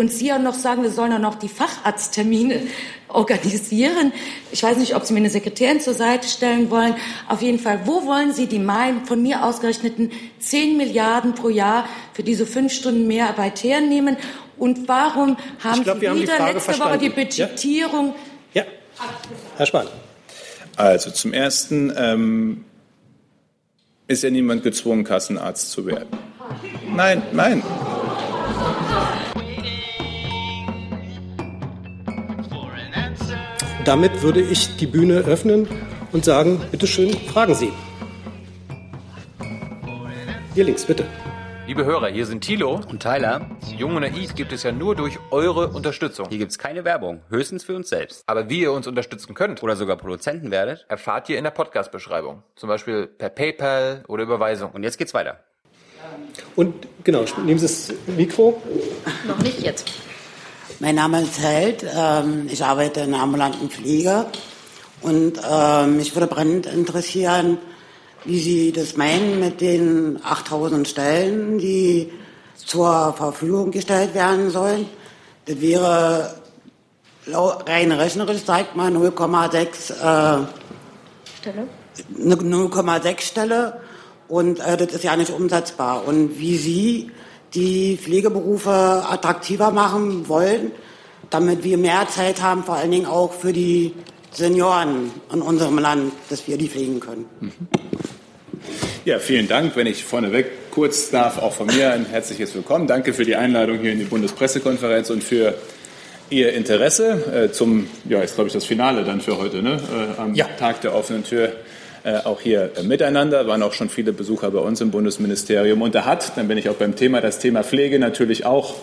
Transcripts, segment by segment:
und Sie ja noch sagen, wir sollen ja noch die Facharzttermine organisieren. Ich weiß nicht, ob Sie mir eine Sekretärin zur Seite stellen wollen. Auf jeden Fall, wo wollen Sie die mein, von mir ausgerechneten 10 Milliarden pro Jahr für diese fünf Stunden Mehrarbeit hernehmen? Und warum haben glaub, Sie wieder haben letzte verstanden. Woche die Budgetierung? Ja, ja. Herr Spahn. Also zum Ersten ähm, ist ja niemand gezwungen, Kassenarzt zu werden. Nein, nein. Damit würde ich die Bühne öffnen und sagen, bitte schön, fragen Sie. Hier links, bitte. Liebe Hörer, hier sind Thilo und Tyler. Jung und Naiv gibt es ja nur durch eure Unterstützung. Hier gibt es keine Werbung, höchstens für uns selbst. Aber wie ihr uns unterstützen könnt oder sogar Produzenten werdet, erfahrt ihr in der Podcast-Beschreibung. Zum Beispiel per PayPal oder Überweisung. Und jetzt geht's weiter. Und genau, nehmen Sie das Mikro. Noch nicht jetzt. Mein Name ist Held. Ähm, ich arbeite in der ambulanten Pflege. Und ähm, mich würde brennend interessieren, wie Sie das meinen mit den 8000 Stellen, die zur Verfügung gestellt werden sollen. Das wäre rein rechnerisch, sagt man, 0,6 äh, Stelle. 0,6 Stelle. Und äh, das ist ja nicht umsetzbar. Und wie Sie die Pflegeberufe attraktiver machen wollen, damit wir mehr Zeit haben, vor allen Dingen auch für die Senioren in unserem Land, dass wir die pflegen können. Mhm. Ja, vielen Dank. Wenn ich vorneweg kurz darf, auch von mir ein herzliches Willkommen. Danke für die Einladung hier in die Bundespressekonferenz und für Ihr Interesse äh, zum, ja, ist glaube ich das Finale dann für heute, ne? Äh, am ja. Tag der offenen Tür. Äh, auch hier äh, miteinander, waren auch schon viele Besucher bei uns im Bundesministerium. Und da hat, dann bin ich auch beim Thema, das Thema Pflege natürlich auch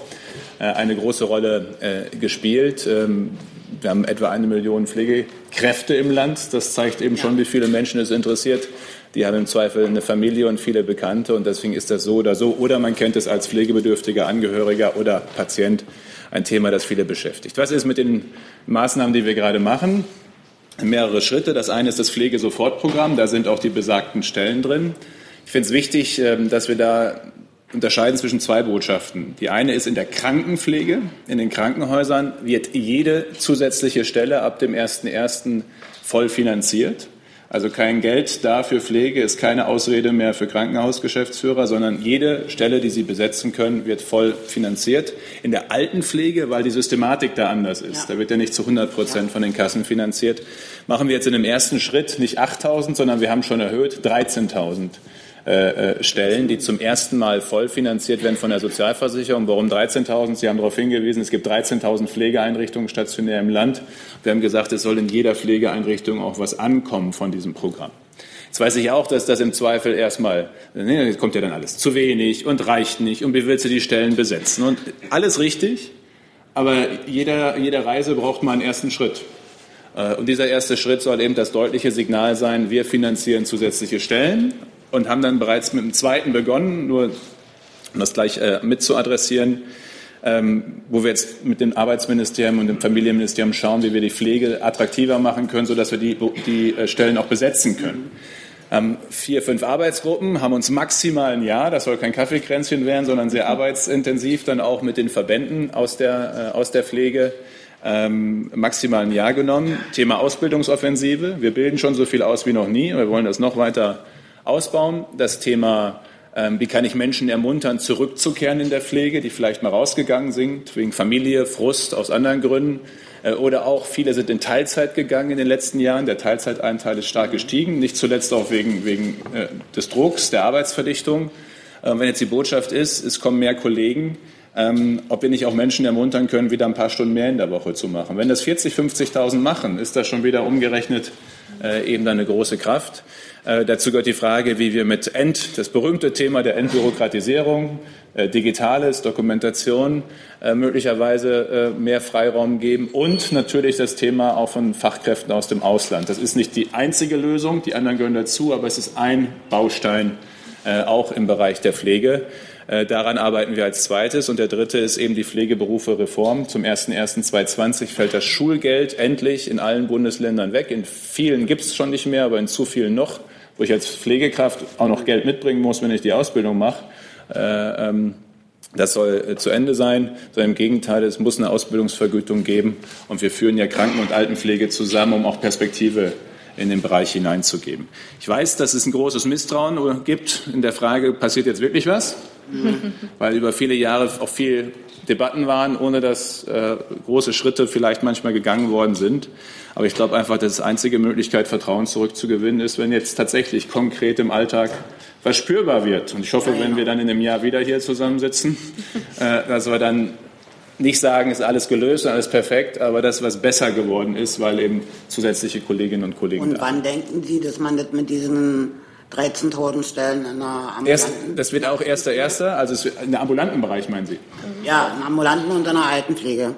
äh, eine große Rolle gespielt. Ähm, wir haben etwa eine Million Pflegekräfte im Land. Das zeigt eben schon, wie viele Menschen es interessiert die haben im Zweifel eine Familie und viele Bekannte und deswegen ist das so oder so. Oder man kennt es als pflegebedürftiger Angehöriger oder Patient ein Thema, das viele beschäftigt. Was ist mit den Maßnahmen, die wir gerade machen? Mehrere Schritte. Das eine ist das Pflegesofortprogramm. Da sind auch die besagten Stellen drin. Ich finde es wichtig, ähm, dass wir da unterscheiden zwischen zwei Botschaften. Die eine ist in der Krankenpflege. In den Krankenhäusern wird jede zusätzliche Stelle ab dem 1.1. voll finanziert. Also kein Geld da für Pflege ist keine Ausrede mehr für Krankenhausgeschäftsführer, sondern jede Stelle, die sie besetzen können, wird voll finanziert. In der Altenpflege, weil die Systematik da anders ist, ja. da wird ja nicht zu 100 Prozent von den Kassen finanziert, machen wir jetzt in dem ersten Schritt nicht 8.000, sondern wir haben schon erhöht 13.000 äh, äh, Stellen, die zum ersten Mal voll finanziert werden von der Sozialversicherung. Warum 13.000? Sie haben darauf hingewiesen, es gibt 13.000 Pflegeeinrichtungen stationär im Land. Wir haben gesagt, es soll in jeder Pflegeeinrichtung auch was ankommen von diesem Programm. Jetzt weiß ich auch, dass das im Zweifel erstmal, ne, kommt ja dann alles zu wenig und reicht nicht und wie willst du die Stellen besetzen? Und alles richtig, aber jeder, jede Reise braucht mal einen ersten Schritt. Äh, und dieser erste Schritt soll eben das deutliche Signal sein, wir finanzieren zusätzliche Stellen und haben dann bereits mit dem zweiten begonnen, nur um das gleich äh, mit zu adressieren, ähm, wo wir jetzt mit dem Arbeitsministerium und dem Familienministerium schauen, wie wir die Pflege attraktiver machen können, sodass wir die, die äh, Stellen auch besetzen können. Ähm, vier, fünf Arbeitsgruppen haben uns maximal ein Jahr, das soll kein Kaffeekränzchen werden, sondern sehr arbeitsintensiv dann auch mit den Verbänden aus der, äh, aus der Pflege ähm, maximal ein Jahr genommen. Thema Ausbildungsoffensive. Wir bilden schon so viel aus wie noch nie. Wir wollen das noch weiter ausbauen. Das Thema, ähm, wie kann ich Menschen ermuntern, zurückzukehren in der Pflege, die vielleicht mal rausgegangen sind, wegen Familie, Frust, aus anderen Gründen. Äh, oder auch viele sind in Teilzeit gegangen in den letzten Jahren. Der Teilzeiteinteil ist stark gestiegen, nicht zuletzt auch wegen, wegen äh, des Drucks, der Arbeitsverdichtung. Äh, wenn jetzt die Botschaft ist, es kommen mehr Kollegen, ähm, ob wir nicht auch Menschen ermuntern können, wieder ein paar Stunden mehr in der Woche zu machen. Wenn das 40, 50.000 machen, ist das schon wieder umgerechnet äh, eben eine große Kraft. Äh, dazu gehört die Frage, wie wir mit End, das berühmte Thema der Entbürokratisierung, äh, Digitales, Dokumentation, äh, möglicherweise mehr Freiraum geben und natürlich das Thema auch von Fachkräften aus dem Ausland. Das ist nicht die einzige Lösung, die anderen gehören dazu, aber es ist ein Baustein auch im Bereich der Pflege. Daran arbeiten wir als zweites. Und der dritte ist eben die Pflegeberufe Reform. Zum 01.01.2020 fällt das Schulgeld endlich in allen Bundesländern weg. In vielen gibt es schon nicht mehr, aber in zu vielen noch wo ich als Pflegekraft auch noch Geld mitbringen muss, wenn ich die Ausbildung mache. Äh, ähm, Das soll äh, zu Ende sein, sondern im Gegenteil, es muss eine Ausbildungsvergütung geben. Und wir führen ja Kranken- und Altenpflege zusammen, um auch Perspektive in den Bereich hineinzugeben. Ich weiß, dass es ein großes Misstrauen gibt in der Frage, passiert jetzt wirklich was? Mhm. Weil über viele Jahre auch viel Debatten waren, ohne dass äh, große Schritte vielleicht manchmal gegangen worden sind. Aber ich glaube einfach, dass die einzige Möglichkeit, Vertrauen zurückzugewinnen, ist, wenn jetzt tatsächlich konkret im Alltag was spürbar wird. Und ich hoffe, wenn wir dann in einem Jahr wieder hier zusammensitzen, äh, dass wir dann nicht sagen, ist alles gelöst und alles perfekt, aber das, was besser geworden ist, weil eben zusätzliche Kolleginnen und Kollegen. Und wann denken Sie, dass man das mit diesen 13.000 Stellen in der ambulanten... Erst, das wird auch erster, erster, also in der ambulanten Bereich, meinen Sie? Ja, im ambulanten und in der Altenpflege.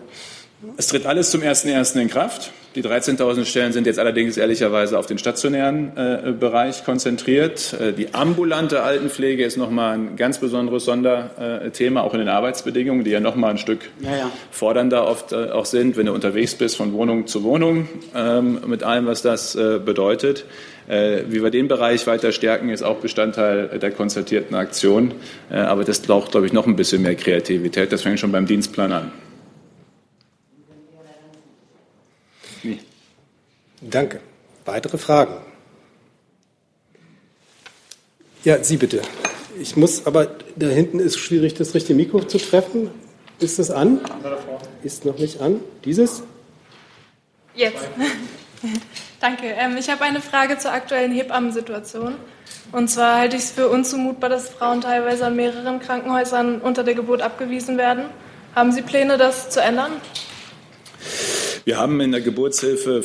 Es tritt alles zum 1.1. in Kraft. Die 13.000 Stellen sind jetzt allerdings ehrlicherweise auf den stationären äh, Bereich konzentriert. Äh, die ambulante Altenpflege ist nochmal ein ganz besonderes Sonderthema, auch in den Arbeitsbedingungen, die ja nochmal ein Stück ja, ja. fordernder oft äh, auch sind, wenn du unterwegs bist von Wohnung zu Wohnung, ähm, mit allem, was das äh, bedeutet. Äh, wie wir den Bereich weiter stärken, ist auch Bestandteil der konzertierten Aktion. Äh, aber das braucht, glaube ich, noch ein bisschen mehr Kreativität. Das fängt schon beim Dienstplan an. Danke. Weitere Fragen? Ja, Sie bitte. Ich muss, aber da hinten ist schwierig, das richtige Mikro zu treffen. Ist das an? Ist noch nicht an. Dieses? Jetzt. Danke. Ähm, ich habe eine Frage zur aktuellen Hebammensituation. Und zwar halte ich es für unzumutbar, dass Frauen teilweise an mehreren Krankenhäusern unter der Geburt abgewiesen werden. Haben Sie Pläne, das zu ändern? Wir haben in der Geburtshilfe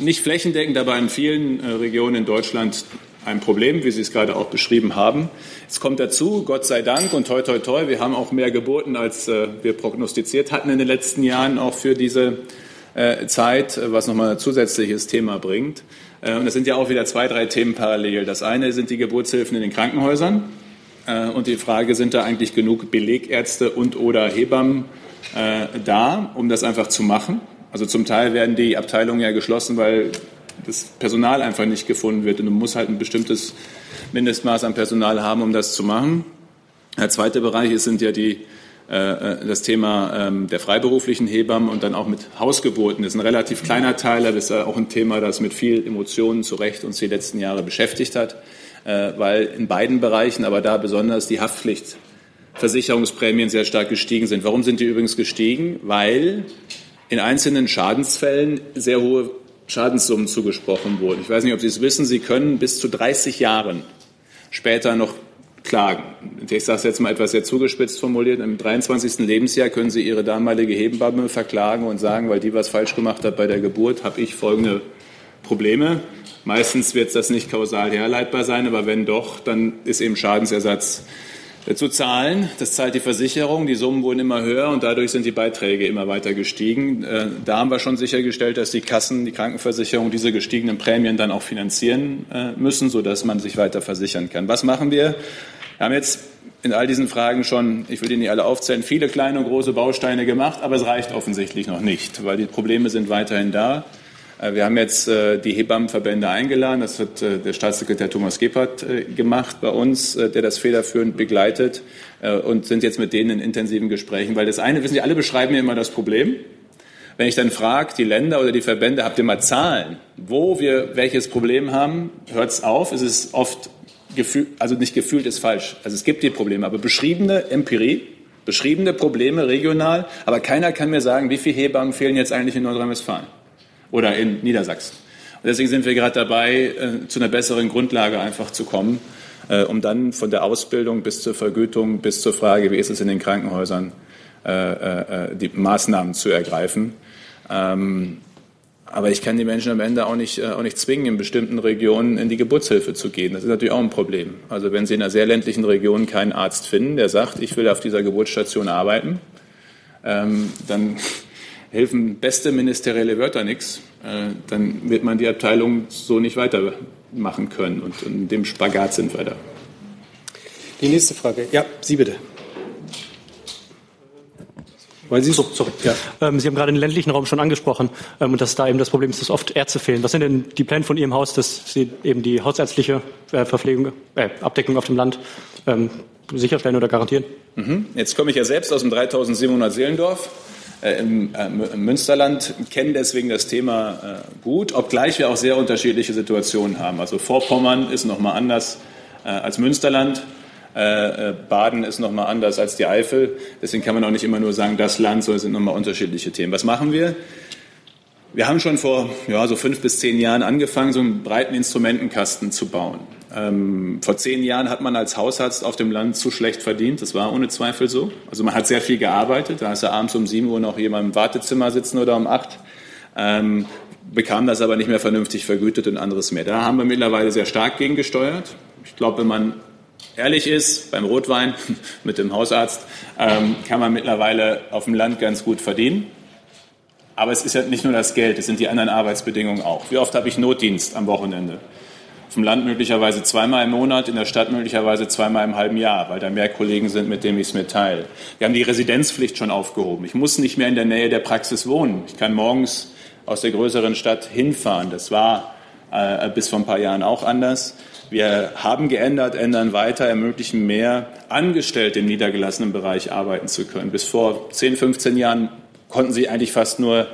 nicht flächendeckend, aber in vielen äh, Regionen in Deutschland ein Problem, wie Sie es gerade auch beschrieben haben. Es kommt dazu, Gott sei Dank und toi toi toi, wir haben auch mehr Geburten, als äh, wir prognostiziert hatten in den letzten Jahren, auch für diese äh, Zeit, was nochmal ein zusätzliches Thema bringt. Und das sind ja auch wieder zwei, drei Themen parallel. Das eine sind die Geburtshilfen in den Krankenhäusern. Und die Frage, sind da eigentlich genug Belegärzte und oder Hebammen da, um das einfach zu machen? Also zum Teil werden die Abteilungen ja geschlossen, weil das Personal einfach nicht gefunden wird. Und du musst halt ein bestimmtes Mindestmaß an Personal haben, um das zu machen. Der zweite Bereich sind ja die, äh, das Thema ähm, der freiberuflichen Hebammen und dann auch mit Hausgeburten. Das ist ein relativ kleiner Teil, aber das ist auch ein Thema, das mit viel Emotionen zu Recht uns die letzten Jahre beschäftigt hat, äh, weil in beiden Bereichen, aber da besonders die Haftpflichtversicherungsprämien sehr stark gestiegen sind. Warum sind die übrigens gestiegen? Weil in einzelnen Schadensfällen sehr hohe Schadenssummen zugesprochen wurden. Ich weiß nicht, ob Sie es wissen, Sie können bis zu 30 Jahren später noch klagen. Ich sage es jetzt mal etwas sehr zugespitzt formuliert. Im 23. Lebensjahr können Sie Ihre damalige Hebamme verklagen und sagen, weil die was falsch gemacht hat bei der Geburt, habe ich folgende Probleme. Meistens wird das nicht kausal herleitbar sein, aber wenn doch, dann ist eben Schadensersatz zu zahlen. Das zahlt die Versicherung. Die Summen wurden immer höher und dadurch sind die Beiträge immer weiter gestiegen. Äh, da haben wir schon sichergestellt, dass die Kassen, die Krankenversicherung diese gestiegenen Prämien dann auch finanzieren äh, müssen, sodass man sich weiter versichern kann. Was machen wir? Wir haben jetzt in all diesen Fragen schon, ich will Ihnen nicht alle aufzählen, viele kleine und große Bausteine gemacht, aber es reicht offensichtlich noch nicht, weil die Probleme sind weiterhin da. Äh, wir haben jetzt äh, die Hebammenverbände eingeladen. Das hat äh, der Staatssekretär Thomas Gebhardt gemacht bei uns, der das federführend begleitet und sind jetzt mit denen in intensiven Gesprächen. Weil das eine, wissen Sie, alle beschreiben mir immer das Problem. Wenn ich dann frage, die Länder oder die Verbände, habt ihr mal Zahlen, wo wir welches Problem haben, hört es auf. Es ist oft gefühlt, also nicht gefühlt ist falsch. Also es gibt die Probleme, aber beschriebene Empirie, beschriebene Probleme regional, aber keiner kann mir sagen, wie viele Hebammen fehlen jetzt eigentlich in Nordrhein-Westfalen oder in Niedersachsen. Und deswegen sind wir gerade dabei, äh, zu einer besseren Grundlage einfach zu kommen, äh, um dann von der Ausbildung bis zur Vergütung bis zur Frage, wie ist es in den Krankenhäusern, äh, die Maßnahmen zu ergreifen. Ähm, aber ich kann die Menschen am Ende auch nicht, auch nicht zwingen, in bestimmten Regionen in die Geburtshilfe zu gehen. Das ist natürlich auch ein Problem. Also wenn Sie in einer sehr ländlichen Region keinen Arzt finden, der sagt, ich will auf dieser Geburtsstation arbeiten, ähm, dann helfen beste ministerielle Wörter nichts, äh, dann wird man die Abteilung so nicht weitermachen können. Und in dem Spagat sind wir da. Die nächste Frage. Ja, Sie bitte. Weil Sie, so, sorry. Ja. Ähm, Sie haben gerade den ländlichen Raum schon angesprochen ähm, und dass da eben das Problem ist, dass oft Ärzte fehlen. Was sind denn die Pläne von Ihrem Haus, dass Sie eben die hausärztliche äh, Verpflegung, äh, Abdeckung auf dem Land ähm, sicherstellen oder garantieren? Mhm. Jetzt komme ich ja selbst aus dem 3700 Seelendorf. Äh, Im, äh, im, Münsterland kennen deswegen das Thema äh, gut, obgleich wir auch sehr unterschiedliche Situationen haben. Also Vorpommern ist noch mal anders als Münsterland. Baden ist nochmal anders als die Eifel. Deswegen kann man auch nicht immer nur sagen, das Land, sondern es sind nochmal unterschiedliche Themen. Was machen wir? Wir haben schon vor ja, so fünf bis zehn Jahren angefangen, so einen breiten Instrumentenkasten zu bauen. Ähm, vor zehn Jahren hat man als Hausarzt auf dem Land zu schlecht verdient. Das war ohne Zweifel so. Also man hat sehr viel gearbeitet. Da ist ja abends um sieben Uhr noch jemand im Wartezimmer sitzen oder um acht. Ähm, bekam das aber nicht mehr vernünftig vergütet und anderes mehr. Da haben wir mittlerweile sehr stark gegengesteuert. Ich glaube, wenn man ehrlich ist, beim Rotwein mit dem Hausarzt ähm, kann man mittlerweile auf dem Land ganz gut verdienen. Aber es ist ja nicht nur das Geld, es sind die anderen Arbeitsbedingungen auch. Wie oft habe ich Notdienst am Wochenende? Auf dem Land möglicherweise zweimal im Monat, in der Stadt möglicherweise zweimal im halben Jahr, weil da mehr Kollegen sind, mit denen ich es mir teile. Wir haben die Residenzpflicht schon aufgehoben. Ich muss nicht mehr in der Nähe der Praxis wohnen. Ich kann morgens aus der größeren Stadt hinfahren. Das war äh, bis vor ein paar Jahren auch anders. Wir haben geändert, ändern weiter, ermöglichen mehr Angestellte im niedergelassenen Bereich arbeiten zu können. Bis vor 10, 15 Jahren konnten sie eigentlich fast nur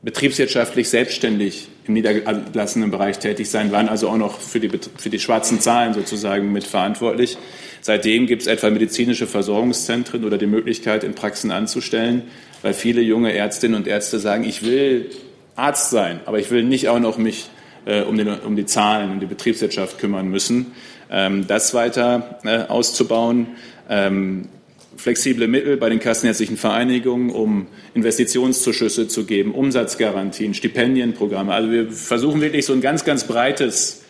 betriebswirtschaftlich selbstständig im niedergelassenen Bereich tätig sein, waren also auch noch für die, für die schwarzen Zahlen sozusagen mitverantwortlich. Seitdem gibt es etwa medizinische Versorgungszentren oder die Möglichkeit, in Praxen anzustellen, weil viele junge Ärztinnen und Ärzte sagen, ich will Arzt sein, aber ich will nicht auch noch mich äh, um, den, um, die Zahlen, um die Betriebswirtschaft kümmern müssen. Ähm, das weiter äh, auszubauen. Ähm, flexible Mittel bei den kassenärztlichen Vereinigungen, um Investitionszuschüsse zu geben, Umsatzgarantien, Stipendienprogramme. Also wir versuchen wirklich so ein ganz, ganz breites,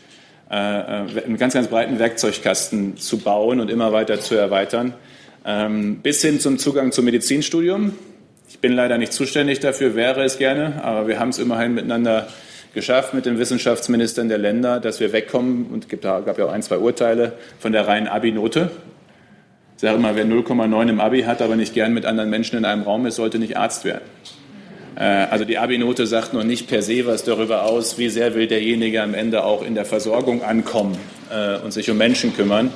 äh, einen ganz, ganz breiten Werkzeugkasten zu bauen und immer weiter zu erweitern, ähm, bis hin zum Zugang zum Medizinstudium. Ich bin leider nicht zuständig dafür, wäre es gerne, aber wir haben es immerhin miteinander geschafft mit den Wissenschaftsministern der Länder, dass wir wegkommen, und es gab ja auch ein, zwei Urteile, von der reinen Abi-Note. Ich sage immer, wer 0,9 im Abi hat, aber nicht gern mit anderen Menschen in einem Raum ist, sollte nicht Arzt werden. Äh, also die Abi-Note sagt noch nicht per se was darüber aus, wie sehr will derjenige am Ende auch in der Versorgung ankommen äh, und sich um Menschen kümmern.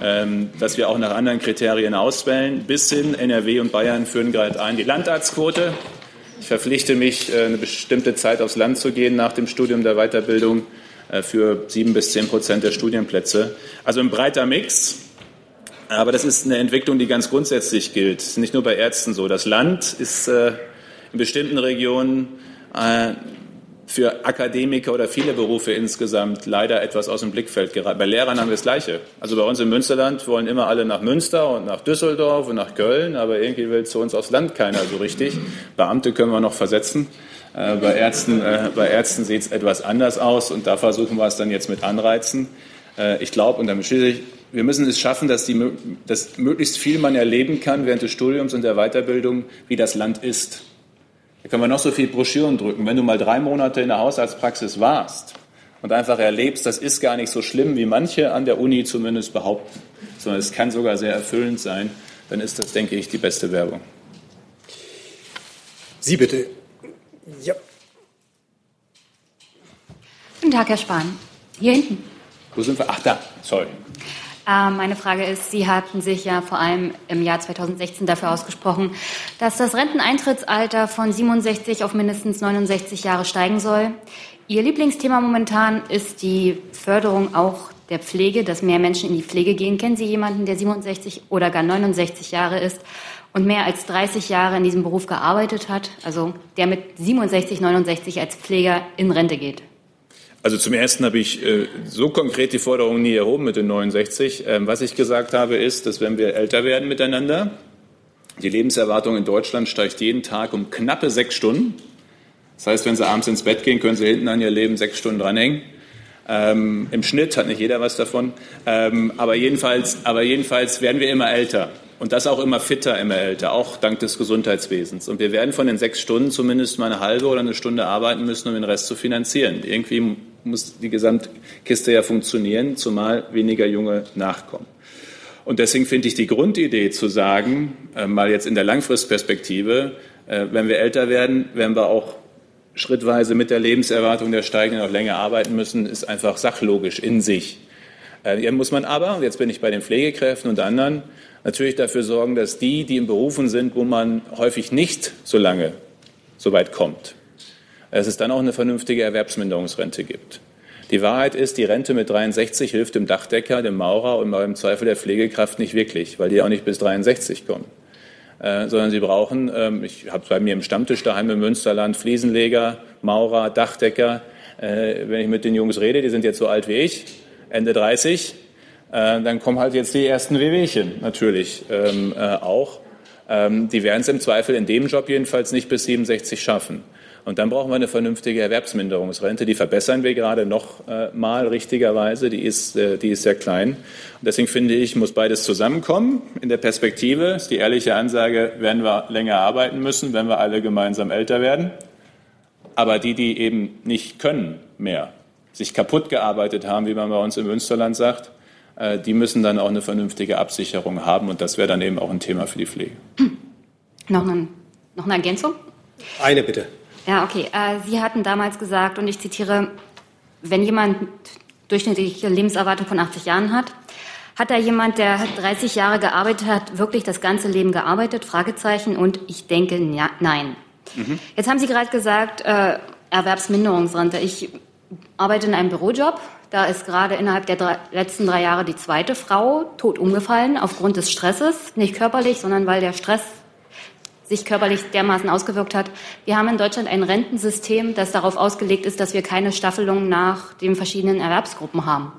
Ähm, dass wir auch nach anderen Kriterien auswählen. Bis hin, NRW und Bayern führen gerade ein die Landarztquote. Ich verpflichte mich, äh, eine bestimmte Zeit aufs Land zu gehen nach dem Studium der Weiterbildung für sieben bis zehn Prozent der Studienplätze. Also ein breiter Mix. Aber das ist eine Entwicklung, die ganz grundsätzlich gilt. Nicht nur bei Ärzten so. Das Land ist äh, in bestimmten Regionen für Akademiker oder viele Berufe insgesamt leider etwas aus dem Blickfeld geraten. Bei Lehrern haben wir das Gleiche. Also bei uns im Münsterland wollen immer alle nach Münster und nach Düsseldorf und nach Köln, aber irgendwie will zu uns aufs Land keiner so richtig. Beamte können wir noch versetzen. Äh, bei Ärzten, äh, bei Ärzten sieht es etwas anders aus und da versuchen wir es dann jetzt mit Anreizen. Äh, ich glaube, und damit schließe ich, wir müssen es schaffen, dass, die, dass möglichst viel man erleben kann während des Studiums und der Weiterbildung, wie das Land ist. Da können wir noch so viel Broschüren drücken. Wenn du mal drei Monate in der Hausarztpraxis warst und einfach erlebst, das ist gar nicht so schlimm, wie manche an der Uni zumindest behaupten, sondern es kann sogar sehr erfüllend sein, dann ist das, denke ich, die beste Werbung. Sie bitte. Ja. Guten Tag, Herr Spahn. Hier hinten. Wo sind wir? Ach, da. Sorry. Ähm, meine Frage ist, Sie hatten sich ja vor allem im Jahr 2016 dafür ausgesprochen, dass das Renteneintrittsalter von 67 auf mindestens 69 Jahre steigen soll. Ihr Lieblingsthema momentan ist die Förderung auch der Pflege, dass mehr Menschen in die Pflege gehen. Kennen Sie jemanden, der 67 oder gar 69 Jahre ist und mehr als 30 Jahre in diesem Beruf gearbeitet hat, also der mit 67, 69 als Pfleger in Rente geht? Also zum Ersten habe ich äh, so konkret die Forderung nie erhoben mit den 69. Ähm, was ich gesagt habe, ist, dass wenn wir älter werden miteinander, die Lebenserwartung in Deutschland steigt jeden Tag um knappe sechs Stunden. Das heißt, wenn Sie abends ins Bett gehen, können Sie hinten an Ihr Leben sechs Stunden dranhängen. Ähm, Im Schnitt hat nicht jeder was davon. Ähm, aber, jedenfalls, aber jedenfalls werden wir immer älter. Und das auch immer fitter, immer älter, auch dank des Gesundheitswesens. Und wir werden von den sechs Stunden zumindest mal eine halbe oder eine Stunde arbeiten müssen, um den Rest zu finanzieren. Irgendwie muss die Gesamtkiste ja funktionieren, zumal weniger Junge nachkommen. Und deswegen finde ich die Grundidee zu sagen, äh, mal jetzt in der Langfristperspektive, äh, wenn wir älter werden, werden wir auch schrittweise mit der Lebenserwartung der Steigenden noch länger arbeiten müssen, ist einfach sachlogisch in sich. Äh, hier muss man aber, jetzt bin ich bei den Pflegekräften und anderen, natürlich dafür sorgen, dass die, die in Berufen sind, wo man häufig nicht so lange so weit kommt, dass es dann auch eine vernünftige Erwerbsminderungsrente gibt. Die Wahrheit ist, die Rente mit 63 hilft dem Dachdecker, dem Maurer und im Zweifel der Pflegekraft nicht wirklich, weil die auch nicht bis 63 kommen. Äh, sondern sie brauchen, ähm, ich habe bei mir im Stammtisch daheim im Münsterland Fliesenleger, Maurer, Dachdecker. Äh, wenn ich mit den Jungs rede, die sind jetzt so alt wie ich, Ende 30, äh, dann kommen halt jetzt die ersten Wehwehchen natürlich ähm, äh, auch. Ähm, die werden es im Zweifel in dem Job jedenfalls nicht bis 67 schaffen. Und dann brauchen wir eine vernünftige Erwerbsminderungsrente. Die verbessern wir gerade noch äh, mal richtigerweise. Die ist, äh, die ist sehr klein. Und deswegen finde ich, muss beides zusammenkommen. In der Perspektive ist die ehrliche Ansage, werden wir länger arbeiten müssen, wenn wir alle gemeinsam älter werden. Aber die, die eben nicht können mehr, sich kaputt gearbeitet haben, wie man bei uns im Münsterland sagt, die müssen dann auch eine vernünftige Absicherung haben. Und das wäre dann eben auch ein Thema für die Pflege. Noch eine, noch eine Ergänzung? Eine bitte. Ja, okay. Äh, Sie hatten damals gesagt, und ich zitiere, wenn jemand durchschnittliche Lebenserwartung von 80 Jahren hat, hat da jemand, der 30 Jahre gearbeitet hat, wirklich das ganze Leben gearbeitet? Fragezeichen. Und ich denke, ja, nein. Mhm. Jetzt haben Sie gerade gesagt, äh, Erwerbsminderungsrente. Ich arbeite in einem Bürojob. Da ist gerade innerhalb der drei, letzten drei Jahre die zweite Frau tot umgefallen aufgrund des Stresses. Nicht körperlich, sondern weil der Stress sich körperlich dermaßen ausgewirkt hat. Wir haben in Deutschland ein Rentensystem, das darauf ausgelegt ist, dass wir keine Staffelung nach den verschiedenen Erwerbsgruppen haben.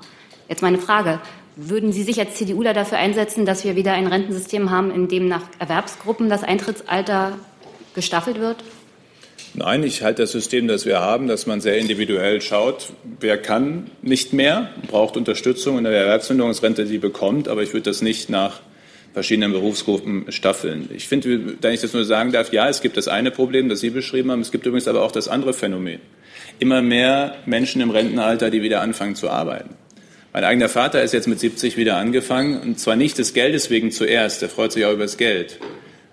Jetzt meine Frage. Würden Sie sich als CDUler dafür einsetzen, dass wir wieder ein Rentensystem haben, in dem nach Erwerbsgruppen das Eintrittsalter gestaffelt wird? Nein, ich halte das System, das wir haben, dass man sehr individuell schaut, wer kann nicht mehr, braucht Unterstützung in der Erwerbsminderungsrente, die bekommt, aber ich würde das nicht nach verschiedenen Berufsgruppen staffeln. Ich finde, wenn ich das nur sagen darf, ja, es gibt das eine Problem, das Sie beschrieben haben, es gibt übrigens aber auch das andere Phänomen. Immer mehr Menschen im Rentenalter, die wieder anfangen zu arbeiten. Mein eigener Vater ist jetzt mit 70 wieder angefangen und zwar nicht des Geldes wegen zuerst, der freut sich auch über das Geld.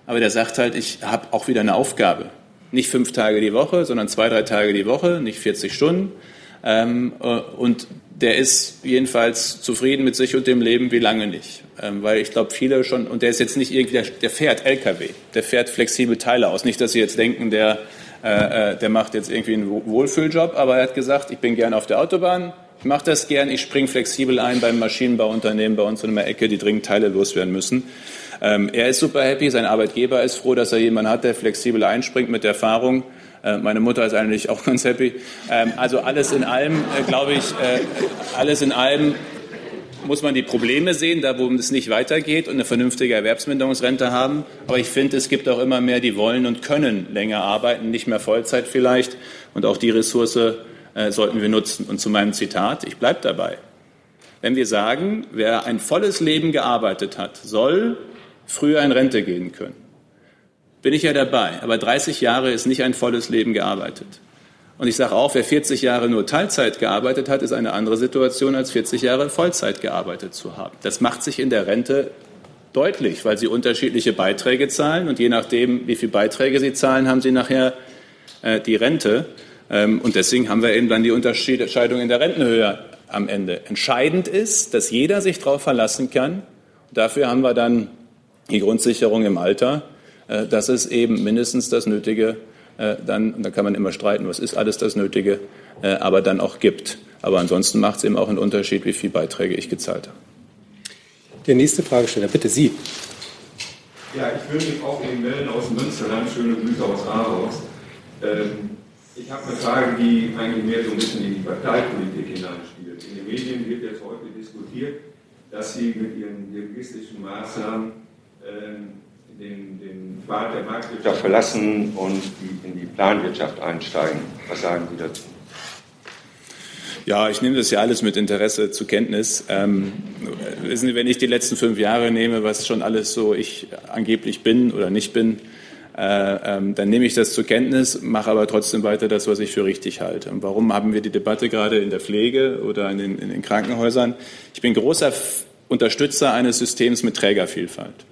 Aber der sagt halt, ich habe auch wieder eine Aufgabe. Nicht fünf Tage die Woche, sondern zwei, drei Tage die Woche, nicht 40 Stunden. Ähm, äh, und der ist jedenfalls zufrieden mit sich und dem Leben wie lange nicht. Ähm, weil ich glaube, viele schon, und der ist jetzt nicht irgendwie, der, der, fährt LKW, der fährt flexibel Teile aus. Nicht, dass Sie jetzt denken, der, äh, äh der macht jetzt irgendwie einen Wohlfühljob, aber er hat gesagt, ich bin gern auf der Autobahn, ich mache das gern, ich springe flexibel ein beim Maschinenbauunternehmen bei uns in der Ecke, die dringend Teile loswerden müssen. Ähm, er ist super happy, sein Arbeitgeber ist froh, dass er jemanden hat, der flexibel einspringt mit Erfahrung. Äh, meine Mutter ist eigentlich auch ganz happy. Ähm, also alles in allem, äh, glaube ich, äh, alles in allem muss man die Probleme sehen, da wo es nicht weitergeht und eine vernünftige Erwerbsminderungsrente haben. Aber ich finde, es gibt auch immer mehr, die wollen und können länger arbeiten, nicht mehr Vollzeit vielleicht. Und auch die Ressource äh, sollten wir nutzen. Und zu meinem Zitat, ich bleibe dabei. Wenn wir sagen, wer ein volles Leben gearbeitet hat, soll früher in Rente gehen können, bin ich ja dabei. Aber 30 Jahre ist nicht ein volles Leben gearbeitet. Und ich sage auch, wer 40 Jahre nur Teilzeit gearbeitet hat, ist eine andere Situation, als 40 Jahre Vollzeit gearbeitet zu haben. Das macht sich in der Rente deutlich, weil sie unterschiedliche Beiträge zahlen und je nachdem, wie viele Beiträge sie zahlen, haben sie nachher äh, die Rente. Ähm, und deswegen haben wir eben dann die Unterscheidung in der Rentenhöhe am Ende. Entscheidend ist, dass jeder sich darauf verlassen kann. Dafür haben wir dann die Grundsicherung im Alter, äh, dass es eben mindestens das Nötige äh, dann, da kann man immer streiten, was ist alles das Nötige, äh, aber dann auch gibt. Aber ansonsten macht es eben auch einen Unterschied, wie viele Beiträge ich gezahlt habe. Der nächste Fragesteller, bitte Sie. Ja, ich würde mich auch in melden aus Münsterland, schöne Grüße aus Aarhus. Ähm, ich habe eine Frage, die eigentlich mehr so ein bisschen in die Parteipolitik hineinspielt. In den Medien wird jetzt heute diskutiert, dass Sie mit Ihren logistischen Maßnahmen den, den Pfad der Marktwirtschaft verlassen und die, in die Planwirtschaft einsteigen. Was sagen Sie dazu? Ja, ich nehme das ja alles mit Interesse zur Kenntnis. Ähm, wissen Sie, wenn ich die letzten fünf Jahre nehme, was schon alles so ich angeblich bin oder nicht bin, äh, ähm, dann nehme ich das zur Kenntnis, mache aber trotzdem weiter das, was ich für richtig halte. Und warum haben wir die Debatte gerade in der Pflege oder in den, in den Krankenhäusern? Ich bin großer Unterstützer eines Systems mit Trägervielfalt.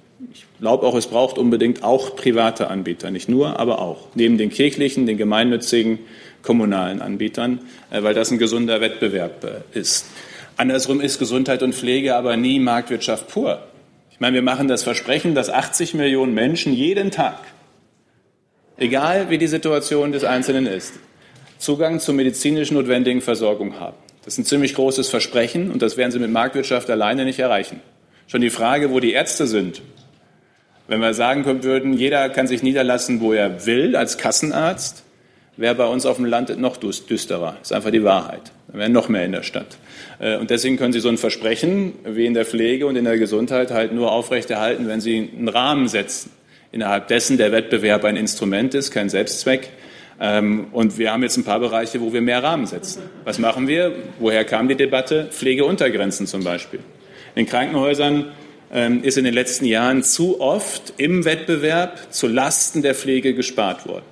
Glaube auch, es braucht unbedingt auch private Anbieter, nicht nur, aber auch. Neben den kirchlichen, den gemeinnützigen, kommunalen Anbietern, äh, weil das ein gesunder Wettbewerb äh, ist. Andersrum ist Gesundheit und Pflege aber nie Marktwirtschaft pur. Ich meine, wir machen das Versprechen, dass 80 Millionen Menschen jeden Tag, egal wie die Situation des Einzelnen ist, Zugang zur medizinisch notwendigen Versorgung haben. Das ist ein ziemlich großes Versprechen und das werden Sie mit Marktwirtschaft alleine nicht erreichen. Schon die Frage, wo die Ärzte sind, wenn wir sagen würden, jeder kann sich niederlassen, wo er will, als Kassenarzt, wäre bei uns auf dem Land noch düsterer. Das ist einfach die Wahrheit. Dann wären noch mehr in der Stadt. Äh, und deswegen können Sie so ein Versprechen wie in der Pflege und in der Gesundheit halt nur aufrechterhalten, wenn Sie einen Rahmen setzen, innerhalb dessen der Wettbewerb ein Instrument ist, kein Selbstzweck. Ähm, und wir haben jetzt ein paar Bereiche, wo wir mehr Rahmen setzen. Was machen wir? Woher kam die Debatte? Pflegeuntergrenzen zum Beispiel. In Krankenhäusern ist in den letzten Jahren zu oft im Wettbewerb zu Lasten der Pflege gespart worden.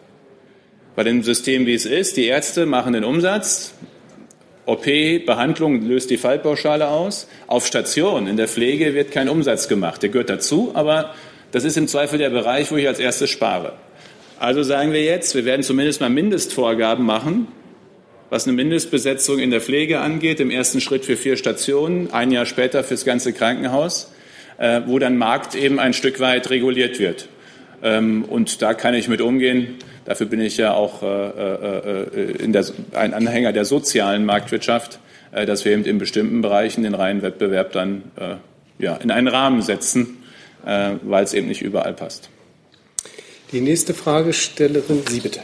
Bei dem System, wie es ist, die Ärzte machen den Umsatz, OP, Behandlung löst die Fallpauschale aus. Auf Station in der Pflege wird kein Umsatz gemacht. Der gehört dazu, aber das ist im Zweifel der Bereich, wo ich als erstes spare. Also sagen wir jetzt, wir werden zumindest mal Mindestvorgaben machen, was eine Mindestbesetzung in der Pflege angeht, im ersten Schritt für vier Stationen, ein Jahr später fürs ganze Krankenhaus. Äh, wo dann Markt eben ein Stück weit reguliert wird. Ähm, und da kann ich mit umgehen. Dafür bin ich ja auch äh, äh, der, ein Anhänger der sozialen Marktwirtschaft, dass wir eben in bestimmten Bereichen den reinen Wettbewerb dann ja, in einen Rahmen setzen, weil es eben nicht überall passt. Die nächste Fragestellerin, Sie bitte.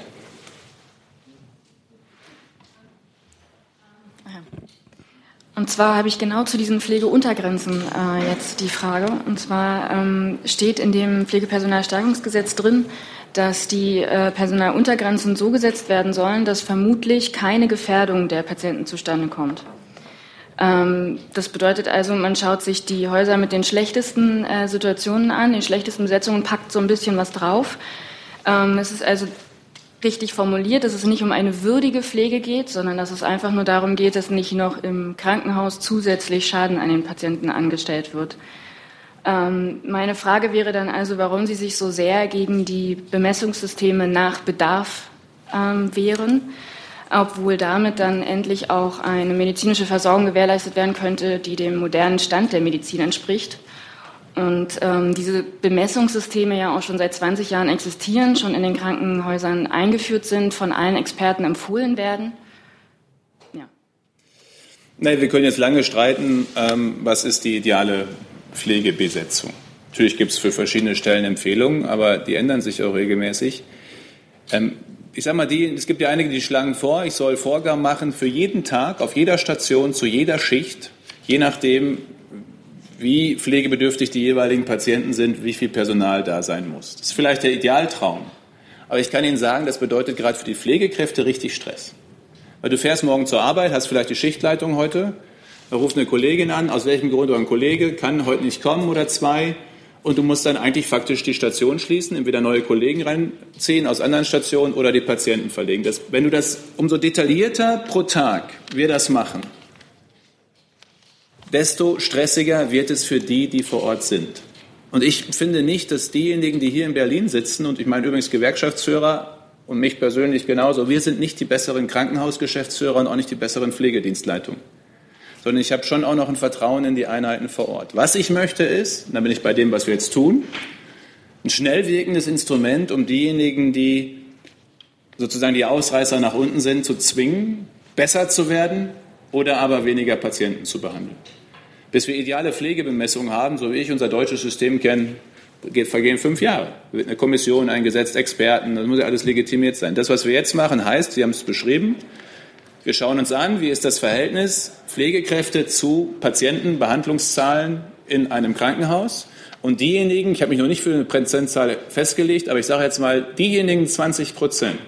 Und zwar habe ich genau zu diesen Pflegeuntergrenzen äh, jetzt die Frage. Und zwar ähm, steht in dem Pflegepersonalstärkungsgesetz drin, dass die äh, Personaluntergrenzen so gesetzt werden sollen, dass vermutlich keine Gefährdung der Patienten zustande kommt. Ähm, das bedeutet also, man schaut sich die Häuser mit den schlechtesten äh, Situationen an, den schlechtesten Besetzungen, packt so ein bisschen was drauf. Ähm, es ist also richtig formuliert, dass es nicht um eine würdige Pflege geht, sondern dass es einfach nur darum geht, dass nicht noch im Krankenhaus zusätzlich Schaden an den Patienten angestellt wird. Ähm, meine Frage wäre dann also, warum Sie sich so sehr gegen die Bemessungssysteme nach Bedarf ähm, wehren, obwohl damit dann endlich auch eine medizinische Versorgung gewährleistet werden könnte, die dem modernen Stand der Medizin entspricht. Und ähm, diese Bemessungssysteme ja auch schon seit 20 Jahren existieren, schon in den Krankenhäusern eingeführt sind, von allen Experten empfohlen werden. Ja. Nein, wir können jetzt lange streiten, ähm, was ist die ideale Pflegebesetzung. Natürlich gibt es für verschiedene Stellen Empfehlungen, aber die ändern sich auch regelmäßig. Ähm, ich sage mal, die, es gibt ja einige, die schlagen vor, ich soll Vorgaben machen für jeden Tag, auf jeder Station, zu jeder Schicht, je nachdem, wie pflegebedürftig die jeweiligen Patienten sind, wie viel Personal da sein muss. Das ist vielleicht der Idealtraum. Aber ich kann Ihnen sagen, das bedeutet gerade für die Pflegekräfte richtig Stress. Weil du fährst morgen zur Arbeit, hast vielleicht die Schichtleitung heute, da ruft eine Kollegin an, aus welchem Grund oder ein Kollege kann heute nicht kommen oder zwei. Und du musst dann eigentlich faktisch die Station schließen, entweder neue Kollegen reinziehen aus anderen Stationen oder die Patienten verlegen. Das, wenn du das umso detaillierter pro Tag wir das machen, desto stressiger wird es für die, die vor Ort sind. Und ich finde nicht, dass diejenigen, die hier in Berlin sitzen, und ich meine übrigens Gewerkschaftsführer und mich persönlich genauso, wir sind nicht die besseren Krankenhausgeschäftsführer und auch nicht die besseren Pflegedienstleitungen. Sondern ich habe schon auch noch ein Vertrauen in die Einheiten vor Ort. Was ich möchte ist, und da bin ich bei dem, was wir jetzt tun, ein schnell wirkendes Instrument, um diejenigen, die sozusagen die Ausreißer nach unten sind, zu zwingen, besser zu werden oder aber weniger Patienten zu behandeln. Bis wir ideale Pflegebemessungen haben, so wie ich unser deutsches System kenne, vergehen fünf Jahre. Da wird eine Kommission eingesetzt, Experten, das muss ja alles legitimiert sein. Das, was wir jetzt machen, heißt, Sie haben es beschrieben, wir schauen uns an, wie ist das Verhältnis Pflegekräfte zu Patienten, Behandlungszahlen in einem Krankenhaus. Und diejenigen, ich habe mich noch nicht für eine Prozentzahl festgelegt, aber ich sage jetzt mal, diejenigen 20 Prozent,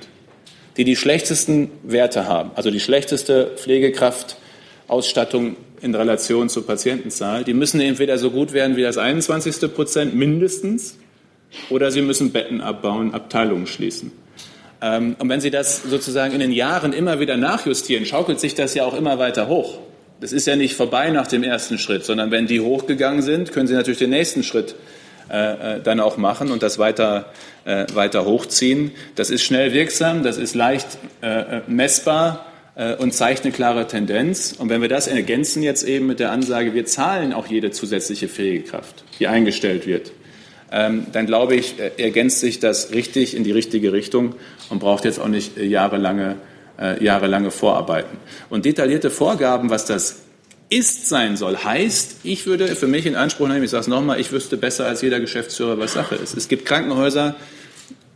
die die schlechtesten Werte haben, also die schlechteste Pflegekraftausstattung in Relation zur Patientenzahl, die müssen entweder so gut werden wie das 21. Prozent mindestens oder sie müssen Betten abbauen, Abteilungen schließen. Ähm, und wenn Sie das sozusagen in den Jahren immer wieder nachjustieren, schaukelt sich das ja auch immer weiter hoch. Das ist ja nicht vorbei nach dem ersten Schritt, sondern wenn die hochgegangen sind, können Sie natürlich den nächsten Schritt äh, dann auch machen und das weiter, äh, weiter hochziehen. Das ist schnell wirksam, das ist leicht äh, äh messbar äh, und zeigt eine klare Tendenz. Und wenn wir das ergänzen jetzt eben mit der Ansage, wir zahlen auch jede zusätzliche Pflegekraft, die eingestellt wird, ähm, dann glaube ich, ergänzt sich das richtig in die richtige Richtung und braucht jetzt auch nicht jahrelange, jahrelange Vorarbeiten. Und detaillierte Vorgaben, was das ist sein soll, heißt, ich würde für mich in Anspruch nehmen, ich sage es nochmal, ich wüsste besser als jeder Geschäftsführer, was Sache ist. Es gibt Krankenhäuser,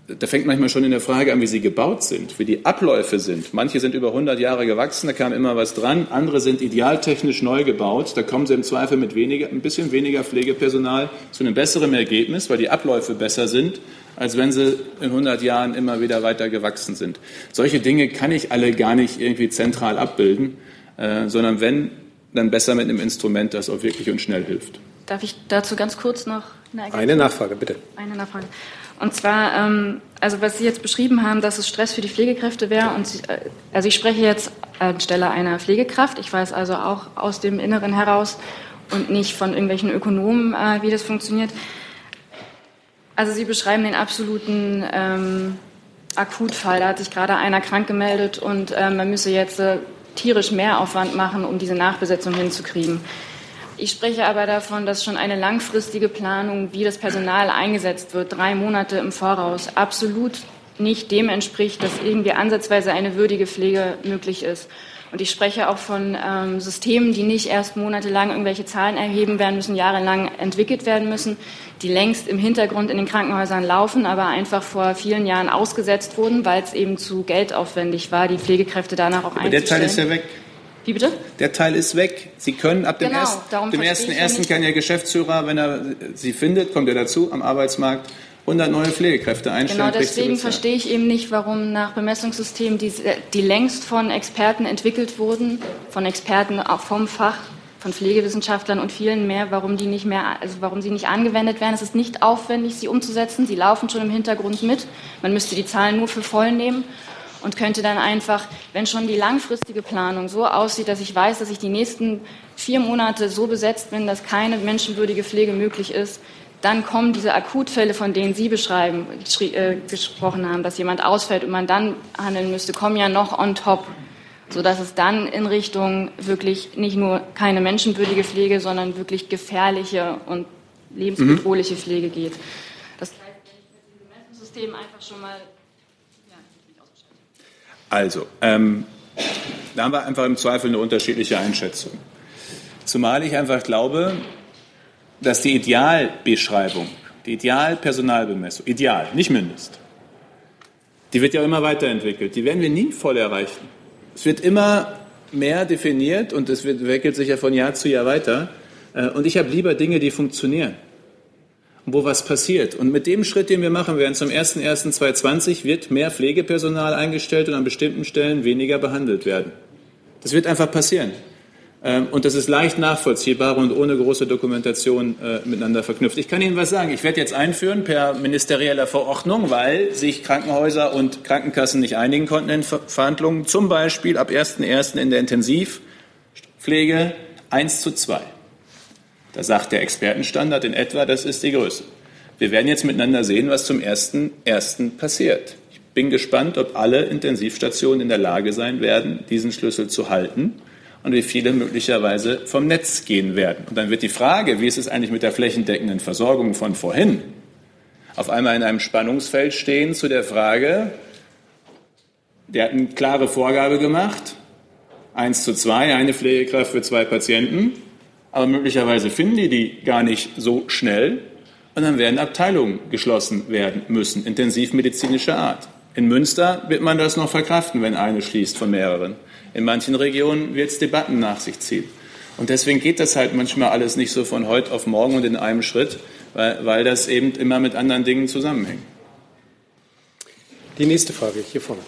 da fängt manchmal schon in der Frage an, wie sie gebaut sind, wie die Abläufe sind. Manche sind über 100 Jahre gewachsen, da kam immer was dran. Andere sind idealtechnisch neu gebaut. Da kommen sie im Zweifel mit weniger, ein bisschen weniger Pflegepersonal zu einem besseren Ergebnis, weil die Abläufe besser sind, als wenn sie in 100 Jahren immer wieder weiter gewachsen sind. Solche Dinge kann ich alle gar nicht irgendwie zentral abbilden, äh, sondern wenn dann besser mit einem Instrument, das auch wirklich und schnell hilft. Darf ich dazu ganz kurz noch eine, eine Nachfrage, bitte. Eine Nachfrage. Und zwar, ähm, also was Sie jetzt beschrieben haben, dass es Stress für die Pflegekräfte wäre. Und Sie, äh, also ich spreche jetzt anstelle einer Pflegekraft. Ich weiß also auch aus dem Inneren heraus und nicht von irgendwelchen Ökonomen, äh, wie das funktioniert. Also Sie beschreiben den absoluten ähm, Akutfall. Da hat sich gerade einer krank gemeldet und äh, man müsse jetzt äh, tierisch Mehraufwand machen, um diese Nachbesetzung hinzukriegen. Ich spreche aber davon, dass schon eine langfristige Planung, wie das Personal eingesetzt wird, drei Monate im Voraus, absolut nicht dem entspricht, dass irgendwie ansatzweise eine würdige Pflege möglich ist. Und ich spreche auch von ähm, Systemen, die nicht erst monatelang irgendwelche Zahlen erheben werden müssen, jahrelang entwickelt werden müssen, die längst im Hintergrund in den Krankenhäusern laufen, aber einfach vor vielen Jahren ausgesetzt wurden, weil es eben zu geldaufwendig war, die Pflegekräfte danach auch aber einzustellen. Der Teil ist ja weg. Wie bitte? Der Teil ist weg. Sie können ab dem, genau, erst, dem ersten, ersten kann der Geschäftsführer, wenn er sie findet, kommt er dazu am Arbeitsmarkt 100 neue Pflegekräfte einstellen. Genau, deswegen verstehe ich eben nicht, warum nach Bemessungssystemen, die, die längst von Experten entwickelt wurden, von Experten auch vom Fach, von Pflegewissenschaftlern und vielen mehr, warum die nicht mehr, also warum sie nicht angewendet werden. Es ist nicht aufwendig, sie umzusetzen. Sie laufen schon im Hintergrund mit. Man müsste die Zahlen nur für voll nehmen und könnte dann einfach, wenn schon die langfristige Planung so aussieht, dass ich weiß, dass ich die nächsten vier Monate so besetzt bin, dass keine menschenwürdige Pflege möglich ist, dann kommen diese Akutfälle, von denen Sie beschreiben, äh, gesprochen haben, dass jemand ausfällt und man dann handeln müsste, kommen ja noch on top, sodass es dann in Richtung wirklich nicht nur keine menschenwürdige Pflege, sondern wirklich gefährliche und lebensbedrohliche mhm. Pflege geht. Das ich mit diesem Messungssystem einfach schon mal ja, also, ähm, da haben wir einfach im Zweifel eine unterschiedliche Einschätzung. Zumal ich einfach glaube, dass die Idealbeschreibung, die Idealpersonalbemessung, ideal, nicht mindest, die wird ja immer weiterentwickelt. Die werden wir nie voll erreichen. Es wird immer mehr definiert und es entwickelt sich ja von Jahr zu Jahr weiter. Äh, und ich habe lieber Dinge, die funktionieren wo was passiert. Und mit dem Schritt, den wir machen werden zum 01.01.2020, wird mehr Pflegepersonal eingestellt und an bestimmten Stellen weniger behandelt werden. Das wird einfach passieren. Ähm, und das ist leicht nachvollziehbar und ohne große Dokumentation äh, miteinander verknüpft. Ich kann Ihnen was sagen. Ich werde jetzt einführen per ministerieller Verordnung, weil sich Krankenhäuser und Krankenkassen nicht einigen konnten in Verhandlungen. Zum Beispiel ab 1.1. in der Intensivpflege 1 zu 2. Da sagt der Expertenstandard in etwa, das ist die Größe. Wir werden jetzt miteinander sehen, was zum 1.1. passiert. Ich bin gespannt, ob alle Intensivstationen in der Lage sein werden, diesen Schlüssel zu halten und wie viele möglicherweise vom Netz gehen werden. Und dann wird die Frage, wie ist es eigentlich mit der flächendeckenden Versorgung von vorhin, auf einmal in einem Spannungsfeld stehen zu der Frage, der hat eine klare Vorgabe gemacht, eins zu zwei, eine Pflegekraft für zwei Patienten, aber möglicherweise finden die die gar nicht so schnell und dann werden Abteilungen geschlossen werden müssen, intensivmedizinischer Art. In Münster wird man das noch verkraften, wenn eine schließt von mehreren. In manchen Regionen wird es Debatten nach sich ziehen. Und deswegen geht das halt manchmal alles nicht so von heute auf morgen und in einem Schritt, weil, weil das eben immer mit anderen Dingen zusammenhängt. Die nächste Frage hier vorne.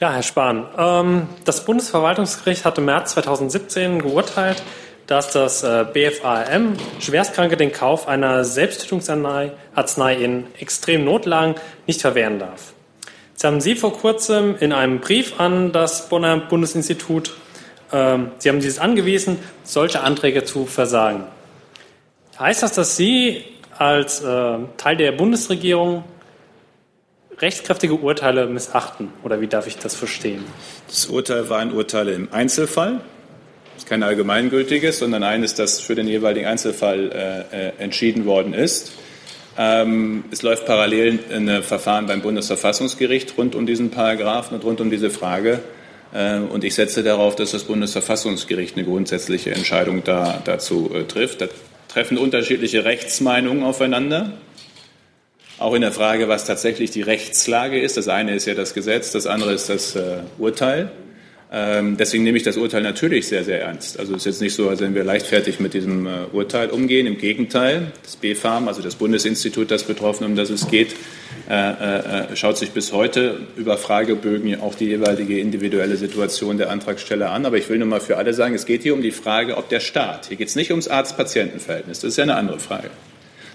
Ja, Herr Spahn. Ähm, das Bundesverwaltungsgericht hat im März 2017 geurteilt, dass das äh, BFAM Schwerstkranke den Kauf einer Selbsttötungsarznei in extremen Notlagen nicht verwehren darf. Jetzt haben Sie vor kurzem in einem Brief an das Bonner Bundesinstitut ähm, Sie haben dieses angewiesen, solche Anträge zu versagen. Heißt das, dass Sie als äh, Teil der Bundesregierung rechtskräftige Urteile missachten? Oder wie darf ich das verstehen? Das Urteil war ein Urteil im Einzelfall. Das ist kein allgemeingültiges, sondern eines, das für den jeweiligen Einzelfall äh, äh entschieden worden ist. Ähm, es läuft parallel ein Verfahren beim Bundesverfassungsgericht rund um diesen Paragraphen und rund um diese Frage. Äh, und ich setze darauf, dass das Bundesverfassungsgericht eine grundsätzliche Entscheidung da, dazu äh, trifft. Da treffen unterschiedliche Rechtsmeinungen aufeinander. Auch in der Frage, was tatsächlich die Rechtslage ist. Das eine ist ja das Gesetz, das andere ist das äh, Urteil. Ähm, deswegen nehme ich das Urteil natürlich sehr, sehr ernst. Also es ist jetzt nicht so, als wenn wir leichtfertig mit diesem äh, Urteil umgehen. Im Gegenteil, das BfArM, also das Bundesinstitut, das betroffen, um das es geht, äh, äh, schaut sich bis heute über Fragebögen auch die jeweilige individuelle Situation der Antragsteller an. Aber ich will nur mal für alle sagen, es geht hier um die Frage, ob der Staat, hier geht es nicht ums Arzt-Patienten-Verhältnis, das ist ja eine andere Frage,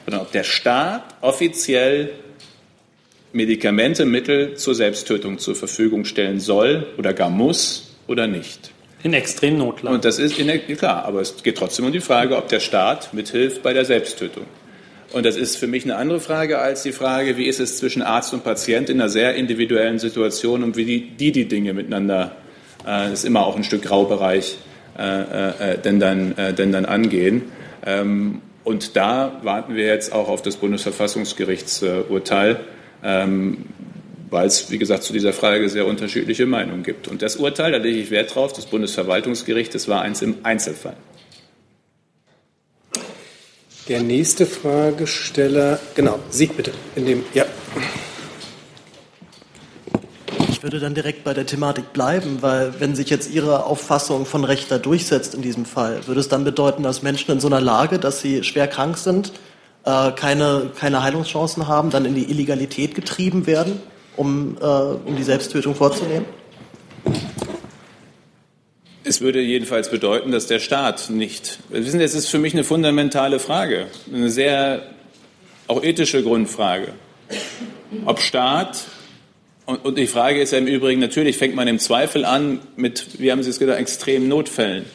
sondern ob der Staat offiziell Medikamente, Mittel zur Selbsttötung zur Verfügung stellen soll oder gar muss oder nicht. In extremen Notlagen. Und das ist in, klar, aber es geht trotzdem um die Frage, ob der Staat mithilft bei der Selbsttötung. Und das ist für mich eine andere Frage als die Frage, wie ist es zwischen Arzt und Patient in einer sehr individuellen Situation und wie die die, die Dinge miteinander, äh, das ist immer auch ein Stück Graubereich, äh, äh, denn, dann, äh, denn dann angehen. Ähm, und da warten wir jetzt auch auf das Bundesverfassungsgerichtsurteil ähm, weil es, wie gesagt, zu dieser Frage sehr unterschiedliche Meinungen gibt. Und das Urteil, da lege ich Wert drauf, des Bundesverwaltungsgerichtes war eins im Einzelfall. Der nächste Fragesteller, genau, Sie bitte, in dem, ja. Ich würde dann direkt bei der Thematik bleiben, weil wenn sich jetzt Ihre Auffassung von Rechter durchsetzt in diesem Fall, würde es dann bedeuten, dass Menschen in so einer Lage, dass sie schwer krank sind, äh, keine, keine Heilungschancen haben, dann in die Illegalität getrieben werden, um, äh, um die Selbsttötung vorzunehmen? Es würde jedenfalls bedeuten, dass der Staat nicht. Wir wissen, das ist für mich eine fundamentale Frage, eine sehr auch ethische Grundfrage. Ob Staat, und, die Frage ist ja im Übrigen, natürlich fängt man im Zweifel an mit, wie haben Sie es gesagt, extremen Notfällen.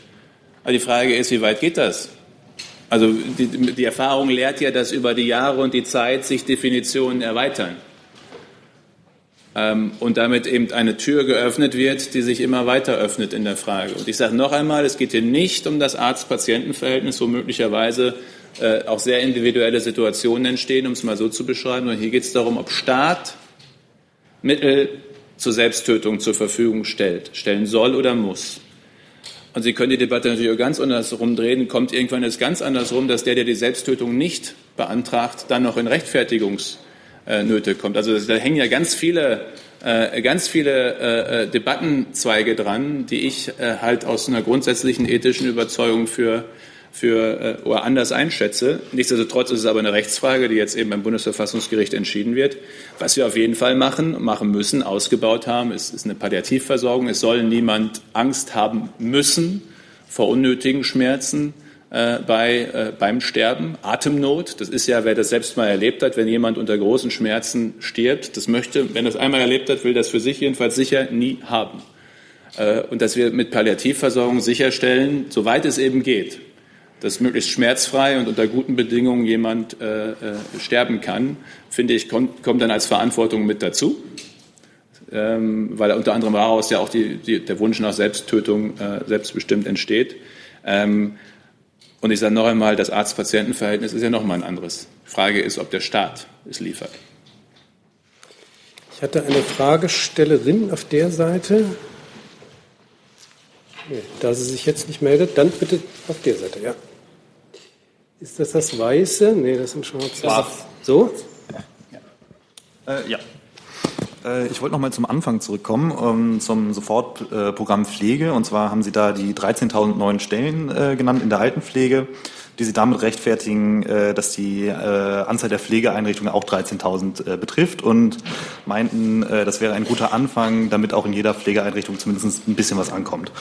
Aber die Frage ist, wie weit geht das? Also die, die Erfahrung lehrt ja, dass über die Jahre und die Zeit sich Definitionen erweitern ähm, und damit eben eine Tür geöffnet wird, die sich immer weiter öffnet in der Frage. Und ich sage noch einmal, es geht hier nicht um das Arzt-Patienten-Verhältnis, wo möglicherweise äh, auch sehr individuelle Situationen entstehen, um es mal so zu beschreiben, sondern hier geht es darum, ob Staat Mittel zur Selbsttötung zur Verfügung stellt, stellen soll oder muss. Und Sie können die Debatte natürlich auch ganz andersrum drehen. Kommt irgendwann es ganz andersrum, dass der, der die Selbsttötung nicht beantragt, dann noch in Rechtfertigungsnöte kommt. Also da hängen ja ganz viele, äh, ganz viele äh, Debattenzweige dran, die ich äh, halt aus einer grundsätzlichen ethischen Überzeugung für für, äh, oder anders einschätze. Nichtsdestotrotz ist es aber eine Rechtsfrage, die jetzt eben beim Bundesverfassungsgericht entschieden wird. Was wir auf jeden Fall machen, machen müssen, ausgebaut haben, ist, ist eine Palliativversorgung. Es soll niemand Angst haben müssen vor unnötigen Schmerzen äh, bei, äh, beim Sterben. Atemnot, das ist ja, wer das selbst mal erlebt hat, wenn jemand unter großen Schmerzen stirbt, das möchte, wenn das einmal erlebt hat, will das für sich jedenfalls sicher nie haben. Äh, und dass wir mit Palliativversorgung sicherstellen, soweit es eben geht, dass möglichst schmerzfrei und unter guten Bedingungen jemand äh, äh, sterben kann, finde ich, kommt, kommt dann als Verantwortung mit dazu. Ähm, weil unter anderem daraus ja auch die, die, der Wunsch nach Selbsttötung äh, selbstbestimmt entsteht. Ähm, und ich sage noch einmal, das Arzt-Patienten-Verhältnis ist ja noch mal ein anderes. Die Frage ist, ob der Staat es liefert. Ich hatte eine Fragestellerin auf der Seite. Da sie sich jetzt nicht meldet, dann bitte auf der Seite, ja. Ist das das Weiße? Nee, das sind schwarze. Schwarz. So? Ja. Äh, ja. Äh, ich wollte noch mal zum Anfang zurückkommen, ähm, zum Sofortprogramm Pflege. Und zwar haben Sie da die 13.000 neuen Stellen äh, genannt in der Altenpflege die sie damit rechtfertigen, äh, dass die äh, Anzahl der Pflegeeinrichtungen auch 13.000 äh, betrifft und meinten, das wäre ein guter Anfang, damit auch in jeder Pflegeeinrichtung zumindest ein bisschen was ankommt.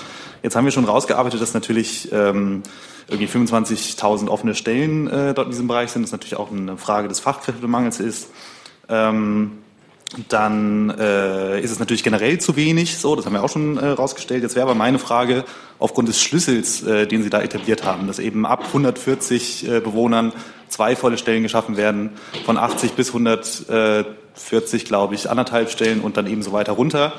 Jetzt haben wir schon rausgearbeitet, dass natürlich ähm, irgendwie 25.000 offene Stellen dort in diesem Bereich sind. Das natürlich auch eine Frage des Fachkräftemangels ist. Ähm, dann äh, ist es natürlich generell zu wenig, so, das haben wir auch schon äh, rausgestellt. Jetzt wäre aber meine Frage, aufgrund des Schlüssels, äh, den Sie da etabliert haben, dass eben ab 140 äh, Bewohnern zwei volle Stellen geschaffen werden, von 80 bis 140, glaube ich, anderthalb Stellen und dann eben so weiter runter.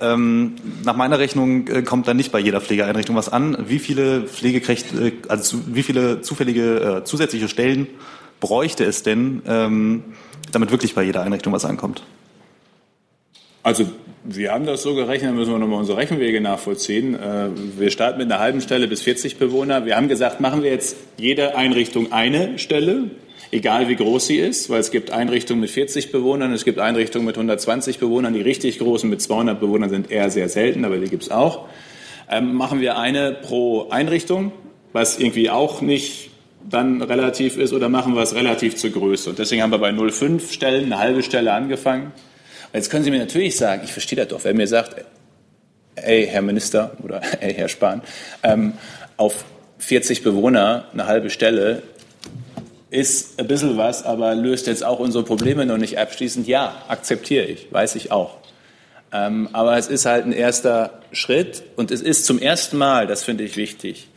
Ähm, nach meiner Rechnung äh, kommt dann nicht bei jeder Pflegeeinrichtung was an. Wie viele Pflegekräfte, äh, also wie viele zufällige äh, zusätzliche Stellen bräuchte es denn, ähm, damit wirklich bei jeder Einrichtung was ankommt? Also wir haben das so gerechnet, da müssen wir nochmal unsere Rechenwege nachvollziehen. Äh, wir starten mit einer halben Stelle bis 40 Bewohner. Wir haben gesagt, machen wir jetzt jede Einrichtung eine Stelle, egal wie groß sie ist, weil es gibt Einrichtungen mit 40 Bewohnern, es gibt Einrichtungen mit 120 Bewohnern. Die richtig großen mit 200 Bewohnern sind eher sehr selten, aber die gibt es auch. Ähm, machen wir eine pro Einrichtung, was irgendwie auch nicht dann relativ ist, oder machen wir es relativ zur Größe? Und deswegen haben wir bei 0,5 Stellen eine halbe Stelle angefangen. Jetzt können Sie mir natürlich sagen, ich verstehe das doch, wenn mir sagt, ey, Herr Minister oder ey, Herr Spahn, ähm, auf 40 Bewohner eine halbe Stelle ist ein bisschen was, aber löst jetzt auch unsere Probleme noch nicht abschließend. Ja, akzeptiere ich, weiß ich auch. Ähm, aber es ist halt ein erster Schritt und es ist zum ersten Mal, das finde ich wichtig,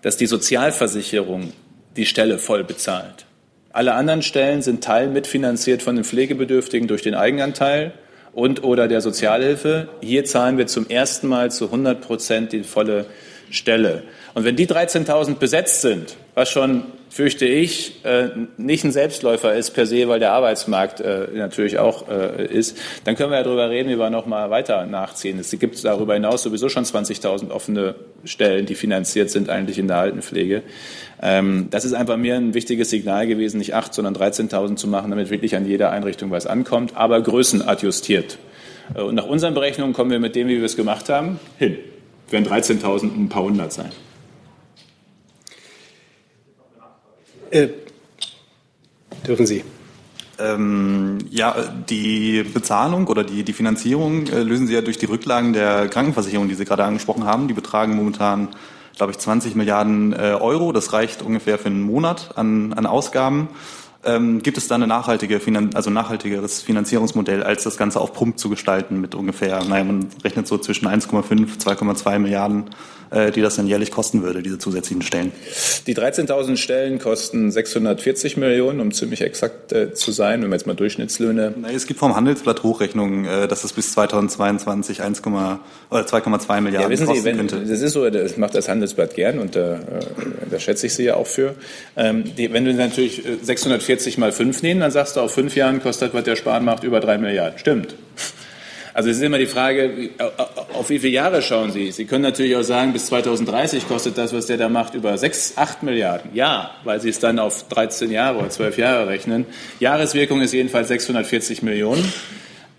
dass die Sozialversicherung die Stelle voll bezahlt. Alle anderen Stellen sind teil mitfinanziert von den Pflegebedürftigen durch den Eigenanteil und oder der Sozialhilfe. Hier zahlen wir zum ersten Mal zu 100 Prozent die volle Stelle. Und wenn die 13.000 besetzt sind, was schon, fürchte ich, äh, nicht ein Selbstläufer ist per se, weil der Arbeitsmarkt äh, natürlich auch äh, ist, dann können wir ja darüber reden, wie wir noch mal weiter nachziehen. Es gibt darüber hinaus sowieso schon 20.000 offene Stellen, die finanziert sind eigentlich in der Altenpflege. Ähm, das ist einfach mir ein wichtiges Signal gewesen, nicht 8, sondern 13.000 zu machen, damit wirklich an jeder Einrichtung was ankommt, aber größenadjustiert. Und nach unseren Berechnungen kommen wir mit dem, wie wir es gemacht haben, hin. Werden 13.000 ein paar hundert sein. Äh, dürfen Sie. Ähm, ja, die Bezahlung oder die, die Finanzierung äh, lösen Sie ja durch die Rücklagen der Krankenversicherung, die Sie gerade angesprochen haben. Die betragen momentan, glaube ich, 20 Milliarden äh, Euro. Das reicht ungefähr für einen Monat an, an Ausgaben. Ähm, gibt es da ein nachhaltige, also nachhaltigeres Finanzierungsmodell, als das Ganze auf Pump zu gestalten mit ungefähr, naja, man rechnet so zwischen 1,5, 2,2 Milliarden äh, die das dann jährlich kosten würde, diese zusätzlichen Stellen? Die 13.000 Stellen kosten 640 Millionen, um ziemlich exakt äh, zu sein, wenn wir jetzt mal Durchschnittslöhne. Na, es gibt vom Handelsblatt Hochrechnungen, äh, dass es bis 2022 1, oder 2,2 Milliarden ja, wissen Sie, wenn, könnte. Das ist so, das macht das Handelsblatt gern und äh, da schätze ich Sie ja auch für. Ähm, die, wenn du natürlich 640 mal 5 nehmen, dann sagst du, auf fünf Jahren kostet, was der Sparen macht, über 3 Milliarden. Stimmt. Also es ist immer die Frage, auf wie viele Jahre schauen Sie? Sie können natürlich auch sagen, bis 2030 kostet das, was der da macht, über 6, 8 Milliarden. Ja, weil Sie es dann auf 13 Jahre oder 12 Jahre rechnen. Jahreswirkung ist jedenfalls 640 Millionen.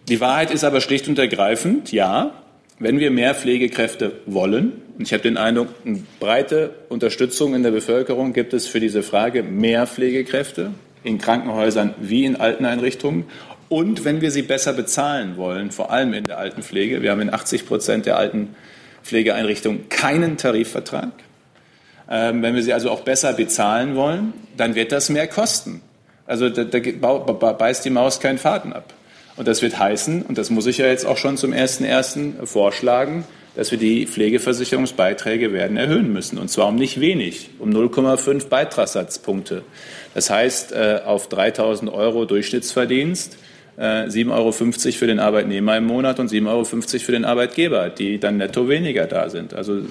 Die Wahrheit ist aber schlicht und ergreifend, ja, wenn wir mehr Pflegekräfte wollen, und ich habe den Eindruck, eine breite Unterstützung in der Bevölkerung gibt es für diese Frage mehr Pflegekräfte in Krankenhäusern wie in Alteneinrichtungen. Und wenn wir sie besser bezahlen wollen, vor allem in der Altenpflege, wir haben in 80 Prozent der Altenpflegeeinrichtungen keinen Tarifvertrag. Ähm, wenn wir sie also auch besser bezahlen wollen, dann wird das mehr kosten. Also da, da beißt die Maus keinen Faden ab. Und das wird heißen, und das muss ich ja jetzt auch schon zum 1.1. vorschlagen, dass wir die Pflegeversicherungsbeiträge werden erhöhen müssen. Und zwar um nicht wenig, um 0,5 Beitragssatzpunkte. Das heißt, äh, auf 3.000 Euro Durchschnittsverdienst 7,50 Euro für den Arbeitnehmer im Monat und 7,50 Euro für den Arbeitgeber, die dann netto weniger da sind. Also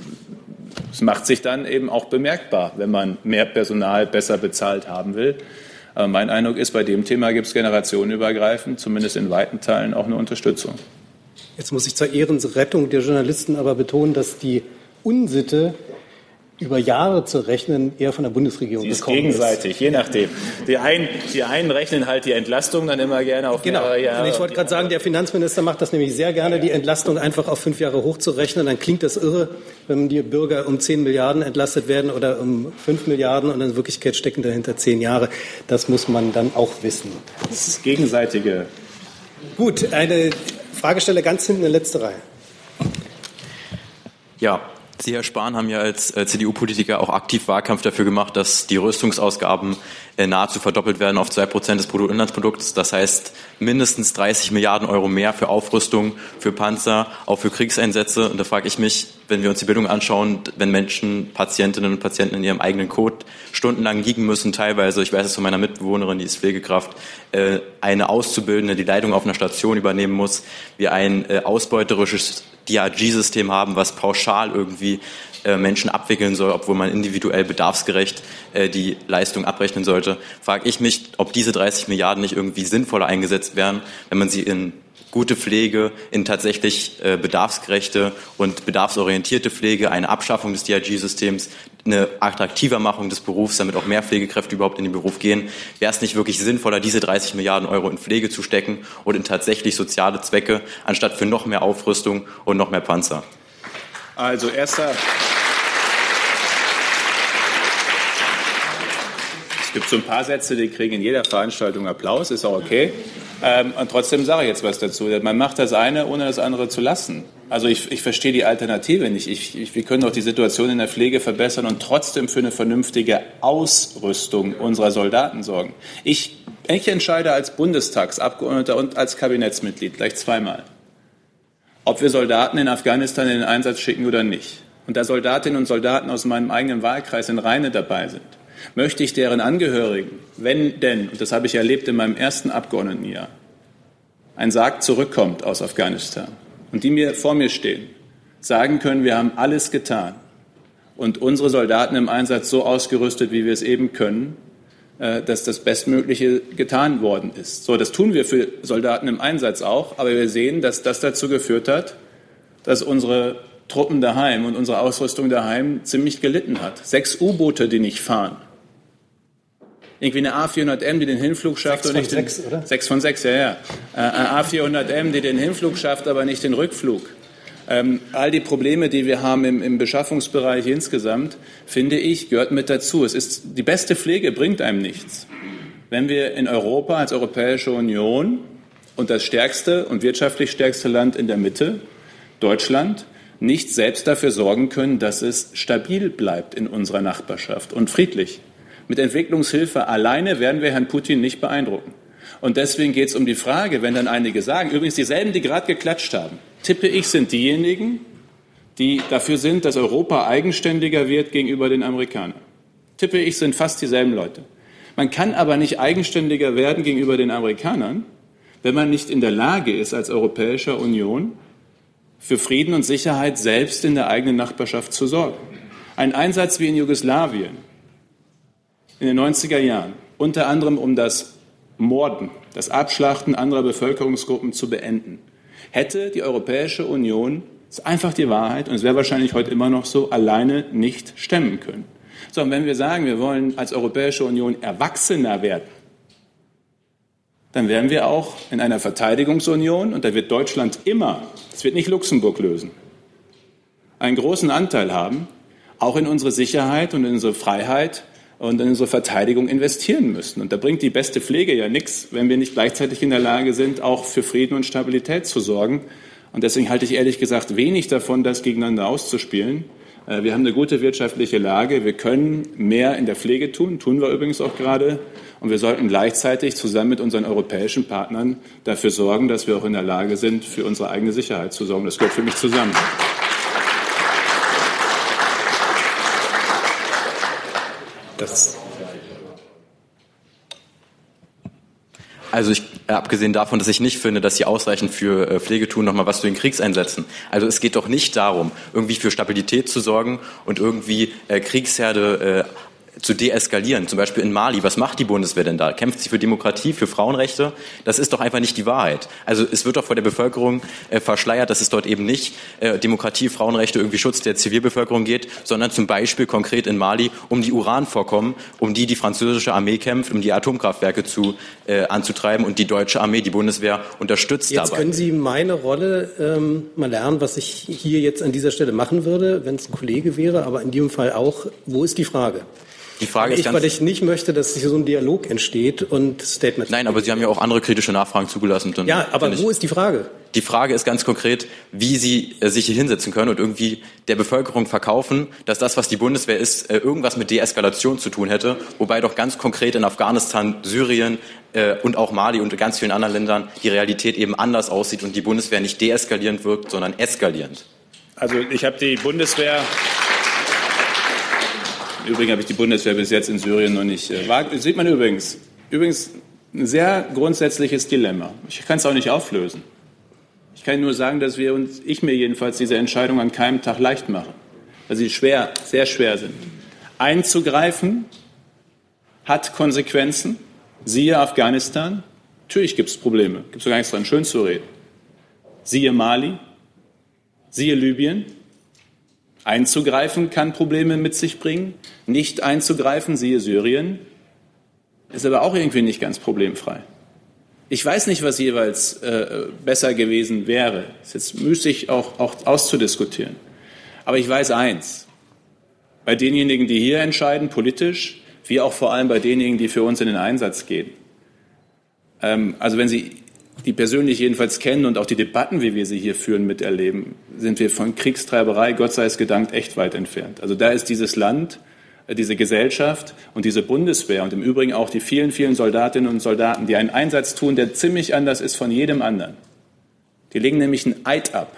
es macht sich dann eben auch bemerkbar, wenn man mehr Personal besser bezahlt haben will. Aber mein Eindruck ist, bei dem Thema gibt es generationenübergreifend, zumindest in weiten Teilen, auch eine Unterstützung. Jetzt muss ich zur Ehrenrettung der Journalisten aber betonen, dass die Unsitte über Jahre zu rechnen eher von der Bundesregierung Sie ist gekommen gegenseitig, ist. je nachdem. Die einen, die einen rechnen halt die Entlastung dann immer gerne auf genau. mehrere Jahre. Und ich wollte gerade sagen, der Finanzminister macht das nämlich sehr gerne, die Entlastung einfach auf fünf Jahre hochzurechnen. Dann klingt das irre, wenn die Bürger um zehn Milliarden entlastet werden oder um fünf Milliarden und in Wirklichkeit stecken dahinter zehn Jahre. Das muss man dann auch wissen. Das ist gegenseitige. Gut, eine Fragesteller ganz hinten in der letzten Reihe. Ja, Sie, Herr Spahn, haben ja als äh, CDU-Politiker auch aktiv Wahlkampf dafür gemacht, dass die Rüstungsausgaben äh, nahezu verdoppelt werden auf zwei Prozent des Bruttoinlandsprodukts. Das heißt mindestens 30 Milliarden Euro mehr für Aufrüstung, für Panzer, auch für Kriegseinsätze. Und da frage ich mich, wenn wir uns die Bildung anschauen, wenn Menschen, Patientinnen und Patienten in ihrem eigenen Code stundenlang liegen müssen, teilweise, ich weiß es von meiner Mitbewohnerin, die ist Pflegekraft, äh, eine Auszubildende die Leitung auf einer Station übernehmen muss, wir ein ausbeuterisches DRG-System haben, was pauschal irgendwie äh, Menschen abwickeln soll, obwohl man individuell bedarfsgerecht äh, die Leistung abrechnen sollte, frage ich mich, ob diese 30 Milliarden nicht irgendwie sinnvoller eingesetzt wären, wenn man sie in gute Pflege, in tatsächlich äh, bedarfsgerechte und bedarfsorientierte Pflege, eine Abschaffung des DRG-Systems, eine attraktiver Machung des Berufs, damit auch mehr Pflegekräfte überhaupt in den Beruf gehen. Wäre es nicht wirklich sinnvoller, diese 30 Milliarden Euro in Pflege zu stecken und in tatsächlich soziale Zwecke, anstatt für noch mehr Aufrüstung und noch mehr Panzer? Also erster. Gibt so ein paar Sätze, die kriegen in jeder Veranstaltung Applaus, ist auch okay. Ähm, und trotzdem sage ich jetzt was dazu. Man macht das eine, ohne das andere zu lassen. Also ich, ich verstehe die Alternative nicht. Ich, ich, wir können doch die Situation in der Pflege verbessern und trotzdem für eine vernünftige Ausrüstung unserer Soldaten sorgen. Ich, ich entscheide als Bundestagsabgeordneter und als Kabinettsmitglied gleich zweimal, ob wir Soldaten in Afghanistan in den Einsatz schicken oder nicht. Und da Soldatinnen und Soldaten aus meinem eigenen Wahlkreis in Rheine dabei sind, möchte ich deren Angehörigen, wenn denn, und das habe ich erlebt in meinem ersten Abgeordnetenjahr, ein Sarg zurückkommt aus Afghanistan und die mir vor mir stehen, sagen können, wir haben alles getan und unsere Soldaten im Einsatz so ausgerüstet, wie wir es eben können, äh, dass das Bestmögliche getan worden ist. So, das tun wir für Soldaten im Einsatz auch, aber wir sehen, dass das dazu geführt hat, dass unsere Truppen daheim und unsere Ausrüstung daheim ziemlich gelitten hat. Sechs U-Boote, die nicht fahren irgendwie eine A400M, die den Hinflug schafft. Sechs von nicht sechs, den, oder? Sechs von sechs, ja, ja. Äh, A400M, die den Hinflug schafft, aber nicht den Rückflug. Ähm, all die Probleme, die wir haben im, im Beschaffungsbereich insgesamt, finde ich, gehört mit dazu. Es ist, die beste Pflege bringt einem nichts. Wenn wir in Europa als Europäische Union und das stärkste und wirtschaftlich stärkste Land in der Mitte, Deutschland, nicht selbst dafür sorgen können, dass es stabil bleibt in unserer Nachbarschaft und friedlich. Mit Entwicklungshilfe alleine werden wir Herrn Putin nicht beeindrucken. Und deswegen geht es um die Frage, wenn dann einige sagen, übrigens dieselben, die gerade geklatscht haben, tippe ich, sind diejenigen, die dafür sind, dass Europa eigenständiger wird gegenüber den Amerikanern. Tippe ich, sind fast dieselben Leute. Man kann aber nicht eigenständiger werden gegenüber den Amerikanern, wenn man nicht in der Lage ist, als Europäischer Union für Frieden und Sicherheit selbst in der eigenen Nachbarschaft zu sorgen. Ein Einsatz wie in Jugoslawien, in den 90er Jahren, unter anderem um das Morden, das Abschlachten anderer Bevölkerungsgruppen zu beenden, hätte die Europäische Union, das ist einfach die Wahrheit, und es wäre wahrscheinlich heute immer noch so, alleine nicht stemmen können. Sondern wenn wir sagen, wir wollen als Europäische Union erwachsener werden, dann werden wir auch in einer Verteidigungsunion, und da wird Deutschland immer, es wird nicht Luxemburg lösen, einen großen Anteil haben, auch in unsere Sicherheit und in unsere Freiheit und in unsere Verteidigung investieren müssen. Und da bringt die beste Pflege ja nichts, wenn wir nicht gleichzeitig in der Lage sind, auch für Frieden und Stabilität zu sorgen. Und deswegen halte ich ehrlich gesagt wenig davon, das gegeneinander auszuspielen. Äh, wir haben eine gute wirtschaftliche Lage. Wir können mehr in der Pflege tun, tun wir übrigens auch gerade. Und wir sollten gleichzeitig zusammen mit unseren europäischen Partnern dafür sorgen, dass wir auch in der Lage sind, für unsere eigene Sicherheit zu sorgen. Das gehört für mich zusammen. Das Also ich, abgesehen davon, dass ich nicht finde, dass sie ausreichend für äh, Pflege tun, nochmal was zu den Kriegseinsätzen. Also es geht doch nicht darum, irgendwie für Stabilität zu sorgen und irgendwie äh, Kriegsherde äh, zu deeskalieren. Zum Beispiel in Mali. Was macht die Bundeswehr denn da? Kämpft sie für Demokratie, für Frauenrechte? Das ist doch einfach nicht die Wahrheit. Also es wird doch vor der Bevölkerung äh, verschleiert, dass es dort eben nicht äh, Demokratie, Frauenrechte, irgendwie Schutz der Zivilbevölkerung geht, sondern zum Beispiel konkret in Mali um die Uranvorkommen, um die die französische Armee kämpft, um die Atomkraftwerke zu, äh, anzutreiben und die deutsche Armee, die Bundeswehr unterstützt jetzt dabei. können Sie meine Rolle ähm, mal lernen, was ich hier jetzt an dieser Stelle machen würde, wenn es ein Kollege wäre, aber in diesem Fall auch, wo ist die Frage? Die Frage ich, ist ganz weil ich nicht möchte, dass hier so ein Dialog entsteht und Statement. Nein, aber Sie haben ja auch andere kritische Nachfragen zugelassen. ja, aber wo ist die Frage? Die Frage ist ganz konkret, wie Sie äh, sich hier hinsetzen können und irgendwie der Bevölkerung verkaufen, dass das, was die Bundeswehr ist, äh, irgendwas mit Deeskalation zu tun hätte, wobei doch ganz konkret in Afghanistan, Syrien äh, und auch Mali und ganz vielen anderen Ländern die Realität eben anders aussieht und die Bundeswehr nicht deeskalierend wirkt, sondern eskalierend. Also ich habe die Bundeswehr Übrigens habe ich die Bundeswehr bis jetzt in Syrien noch nicht. Äh, sieht man übrigens. Übrigens ein sehr grundsätzliches Dilemma. Ich kann es auch nicht auflösen. Ich kann nur sagen, dass wir uns, ich mir jedenfalls diese Entscheidung an keinem Tag leicht mache, weil sie schwer, sehr schwer sind. Einzugreifen hat Konsequenzen. Siehe Afghanistan. Natürlich gibt es Probleme. Gibt es gar nichts dran, schön zu reden. Siehe Mali. Siehe Libyen. Einzugreifen kann Probleme mit sich bringen. Nicht einzugreifen, siehe Syrien, ist aber auch irgendwie nicht ganz problemfrei. Ich weiß nicht, was jeweils äh, besser gewesen wäre. Ist jetzt müßig auch, auch auszudiskutieren. Aber ich weiß eins. Bei denjenigen, die hier entscheiden, politisch, wie auch vor allem bei denjenigen, die für uns in den Einsatz gehen. Ähm, also wenn Sie die persönlich jedenfalls kennen und auch die Debatten, wie wir sie hier führen, miterleben, sind wir von Kriegstreiberei, Gott sei es gedankt, echt weit entfernt. Also da ist dieses Land, äh, diese Gesellschaft und diese Bundeswehr und im Übrigen auch die vielen, vielen Soldatinnen und Soldaten, die einen Einsatz tun, der ziemlich anders ist von jedem anderen. Die legen nämlich einen Eid ab,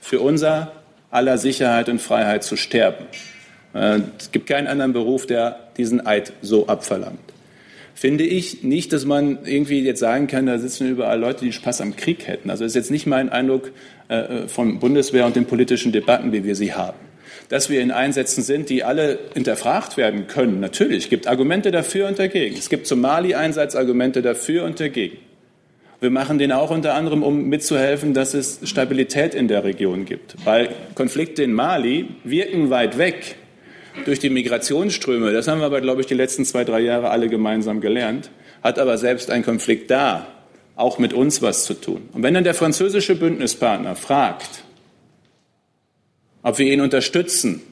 für unser aller Sicherheit und Freiheit zu sterben. Äh, es gibt keinen anderen Beruf, der diesen Eid so abverlangt finde ich nicht, dass man irgendwie jetzt sagen kann, da sitzen überall Leute, die Spaß am Krieg hätten. Also das ist jetzt nicht mein Eindruck äh, von Bundeswehr und den politischen Debatten, wie wir sie haben. Dass wir in Einsätzen sind, die alle hinterfragt werden können. Natürlich, es gibt Argumente dafür und dagegen. Es gibt zum Mali-Einsatz Argumente dafür und dagegen. Wir machen den auch unter anderem, um mitzuhelfen, dass es Stabilität in der Region gibt. Weil Konflikte in Mali wirken weit weg durch die Migrationsströme, das haben wir aber, glaube ich, die letzten zwei, drei Jahre alle gemeinsam gelernt, hat aber selbst ein Konflikt da auch mit uns was zu tun. Und wenn dann der französische Bündnispartner fragt, ob wir ihn unterstützen,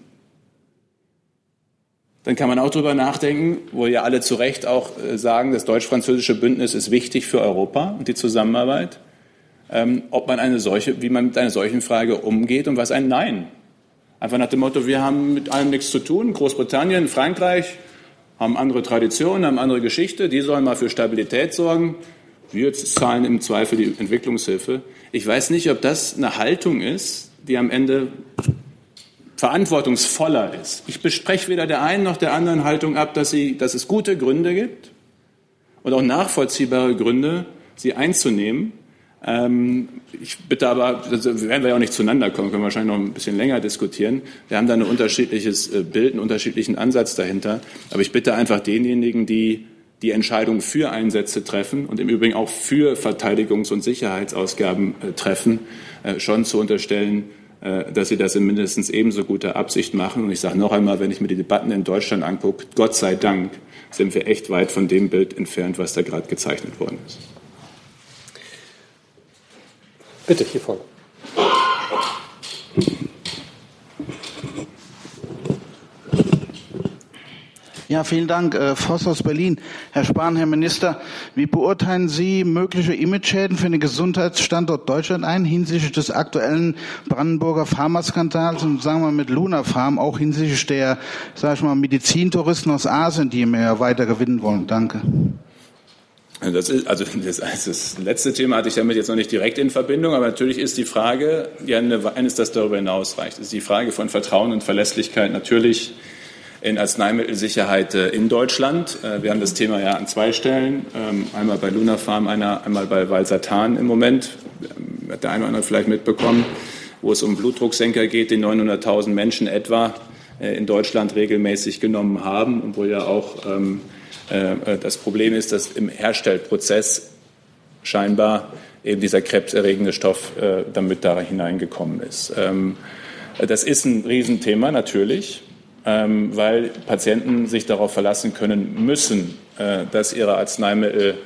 dann kann man auch darüber nachdenken, wo ja alle zu Recht auch äh, sagen, das deutsch-französische Bündnis ist wichtig für Europa und die Zusammenarbeit, ähm, ob man eine solche, wie man mit einer solchen Frage umgeht und was ein Nein Einfach nach dem Motto, wir haben mit allem nichts zu tun. Großbritannien, Frankreich haben andere Traditionen, haben andere Geschichte. Die sollen mal für Stabilität sorgen. Wir zahlen im Zweifel die Entwicklungshilfe. Ich weiß nicht, ob das eine Haltung ist, die am Ende verantwortungsvoller ist. Ich bespreche weder der einen noch der anderen Haltung ab, dass, sie, dass es gute Gründe gibt und auch nachvollziehbare Gründe, sie einzunehmen. Ähm, ich bitte aber, also werden wir ja auch nicht zueinander kommen, können wir wahrscheinlich noch ein bisschen länger diskutieren. Wir haben da ein unterschiedliches äh, Bild, einen unterschiedlichen Ansatz dahinter. Aber ich bitte einfach denjenigen, die die Entscheidung für Einsätze treffen und im Übrigen auch für Verteidigungs- und Sicherheitsausgaben äh, treffen, äh, schon zu unterstellen, dass sie das in mindestens ebenso guter Absicht machen. Und ich sage noch einmal, wenn ich mir die Debatten in Deutschland angucke, Gott sei Dank sind wir echt weit von dem Bild entfernt, was da gerade gezeichnet worden ist. Bitte, hier vorne. Ja, vielen Dank. Äh, Voss aus Berlin. Herr Spahn, Herr Minister, wie beurteilen Sie mögliche Imageschäden für den Gesundheitsstandort Deutschland ein hinsichtlich des aktuellen Brandenburger Pharmaskandals und sagen wir mit Luna Farm auch hinsichtlich der, sag ich mal, Medizintouristen aus Asien, die mehr weiter gewinnen wollen? Danke. Das ist, also das, das, letzte Thema hatte ich damit jetzt noch nicht direkt in Verbindung, aber natürlich ist die Frage, ja, eines, das darüber hinausreicht, ist die Frage von Vertrauen und Verlässlichkeit natürlich in Arzneimittelsicherheit äh, in Deutschland. Äh, wir haben das Thema ja an zwei Stellen, ähm, einmal bei Luna Farm, einmal bei Valsartan im Moment, hat der eine oder andere vielleicht mitbekommen, wo es um Blutdrucksenker geht, die 900.000 Menschen etwa äh, in Deutschland regelmäßig genommen haben und wo ja auch ähm, äh, das Problem ist, dass im Herstellprozess scheinbar eben dieser krebserregende Stoff äh, damit da hineingekommen ist. Ähm, das ist ein Riesenthema natürlich, ähm, weil Patienten sich darauf verlassen können müssen, äh, dass ihre Arzneimittel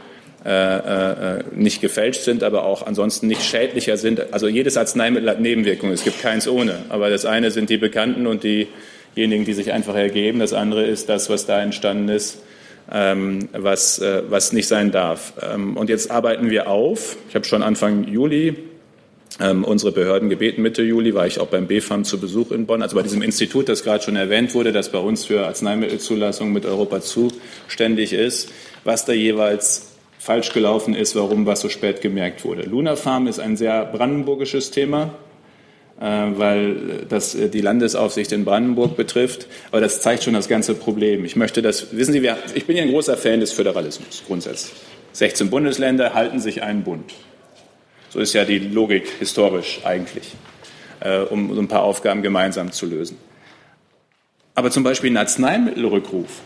nicht gefälscht sind, aber auch ansonsten nicht schädlicher sind. Also jedes Arzneimittel hat Nebenwirkungen, es gibt keins ohne. Aber das eine sind die Bekannten und diejenigen, die sich einfach ergeben. Das andere ist das, was da entstanden ist, was, äh, was nicht sein darf. Ähm, und jetzt arbeiten wir auf. Ich habe schon Anfang Juli ähm, unsere Behörden gebeten. Mitte Juli war ich auch beim BfArM zu Besuch in Bonn, also bei diesem Institut, das gerade schon erwähnt wurde, das bei uns für Arzneimittelzulassung mit Europa zuständig ist, was da jeweils falsch gelaufen ist, warum was so spät gemerkt wurde. Luna Farm ist ein sehr brandenburgisches Thema, weil das äh, die Landesaufsicht in Brandenburg betrifft. Aber das zeigt schon das ganze Problem. Ich möchte das, wissen Sie, wir, ich bin ja ein großer Fan des Föderalismus grundsätzlich. 16 Bundesländer halten sich einen Bund. So ist ja die Logik historisch eigentlich, äh, um so ein paar Aufgaben gemeinsam zu lösen. Aber zum Beispiel einen Arzneimittelrückruf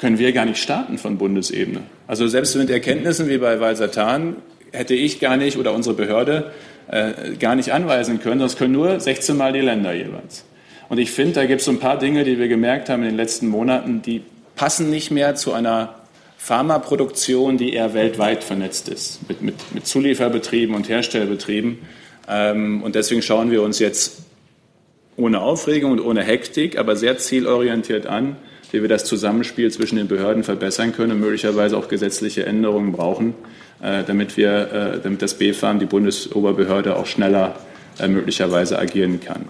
können wir gar nicht starten von Bundesebene. Also selbst mit Erkenntnissen wie bei Valsartan hätte ich gar nicht oder unsere Behörde äh, gar nicht anweisen können, das können nur 16 Mal die Länder jeweils. Und ich finde, da gibt es so ein paar Dinge, die wir gemerkt haben in den letzten Monaten, die passen nicht mehr zu einer Pharmaproduktion, die eher weltweit vernetzt ist, mit, mit, mit Zulieferbetrieben und Herstellbetrieben. Ähm, und deswegen schauen wir uns jetzt ohne Aufregung und ohne Hektik, aber sehr zielorientiert an, wie wir das Zusammenspiel zwischen den Behörden verbessern können und möglicherweise auch gesetzliche Änderungen brauchen, äh, damit, wir, äh, damit das BfArM, die Bundesoberbehörde, auch schneller äh, möglicherweise agieren kann.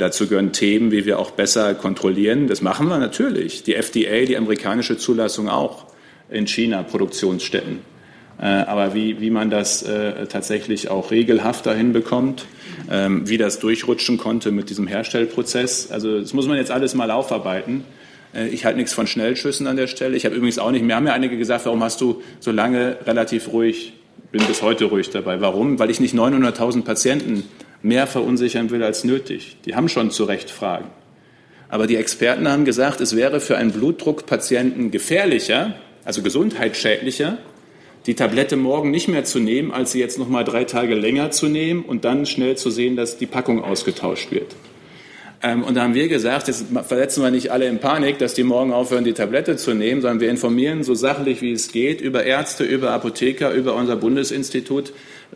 Dazu gehören Themen, wie wir auch besser kontrollieren. Das machen wir natürlich. Die FDA, die amerikanische Zulassung auch in China Produktionsstätten. Aber wie, wie man das tatsächlich auch regelhafter hinbekommt, ähm, wie das durchrutschen konnte mit diesem Herstellprozess, also das muss man jetzt alles mal aufarbeiten. Äh, ich halte nichts von Schnellschüssen an der Stelle. Ich habe übrigens auch nicht, mir haben ja einige gesagt, warum hast du so lange relativ ruhig, bin bis heute ruhig dabei. Warum? Weil ich nicht 900.000 Patienten mehr verunsichern will als nötig. Die haben schon zu Recht Fragen. Aber die Experten haben gesagt, es wäre für einen Blutdruckpatienten gefährlicher, also gesundheitsschädlicher, die Tablette morgen nicht mehr zu nehmen, als sie jetzt noch mal drei Tage länger zu nehmen und dann schnell zu sehen, dass die Packung ausgetauscht wird. Ähm, und da haben wir gesagt, jetzt versetzen wir nicht alle in Panik, dass die morgen aufhören, die Tablette zu nehmen, sondern wir informieren so sachlich wie es geht über Ärzte, über Apotheker, über unser Bundesinstitut,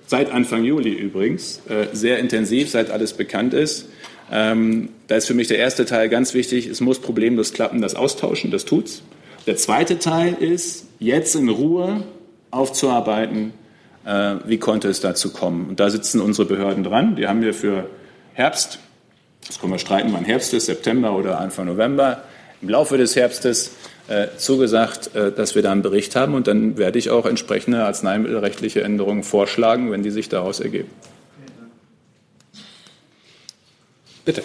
seit Anfang Juli übrigens, äh, sehr intensiv, seit alles bekannt ist. Ähm, da ist für mich der erste Teil ganz wichtig, es muss problemlos klappen, das Austauschen, das tut's. Der zweite Teil ist, jetzt in Ruhe aufzuarbeiten, äh, wie konnte es dazu kommen. Und da sitzen unsere Behörden dran. Die haben wir für Herbst, das können wir streiten, wann Herbst ist, September oder Anfang November, im Laufe des Herbstes äh, zugesagt, äh, dass wir da einen Bericht haben. Und dann werde ich auch entsprechende arzneimittelrechtliche Änderungen vorschlagen, wenn die sich daraus ergeben. Bitte.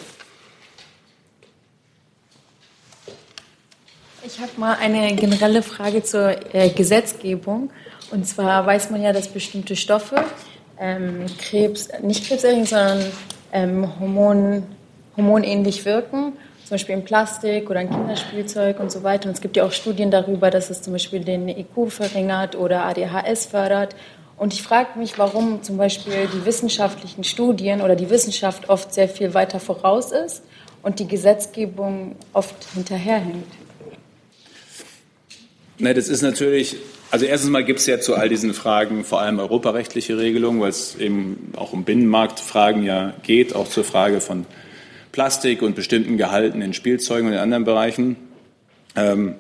Ich habe mal eine generelle Frage zur äh, Gesetzgebung. Und zwar weiß man ja, dass bestimmte Stoffe ähm, Krebs, nicht krebserregend, sondern ähm, Hormon, hormonähnlich wirken, zum Beispiel in Plastik oder in Kinderspielzeug und so weiter. Und es gibt ja auch Studien darüber, dass es zum Beispiel den IQ verringert oder ADHS fördert. Und ich frage mich, warum zum Beispiel die wissenschaftlichen Studien oder die Wissenschaft oft sehr viel weiter voraus ist und die Gesetzgebung oft hinterherhängt. Ne, das ist natürlich, also erstens mal gibt es ja zu all diesen Fragen vor allem europarechtliche Regelungen, weil es eben auch um Binnenmarktfragen ja geht, auch zur Frage von Plastik und bestimmten Gehalten in Spielzeugen und in anderen Bereichen. Ähm,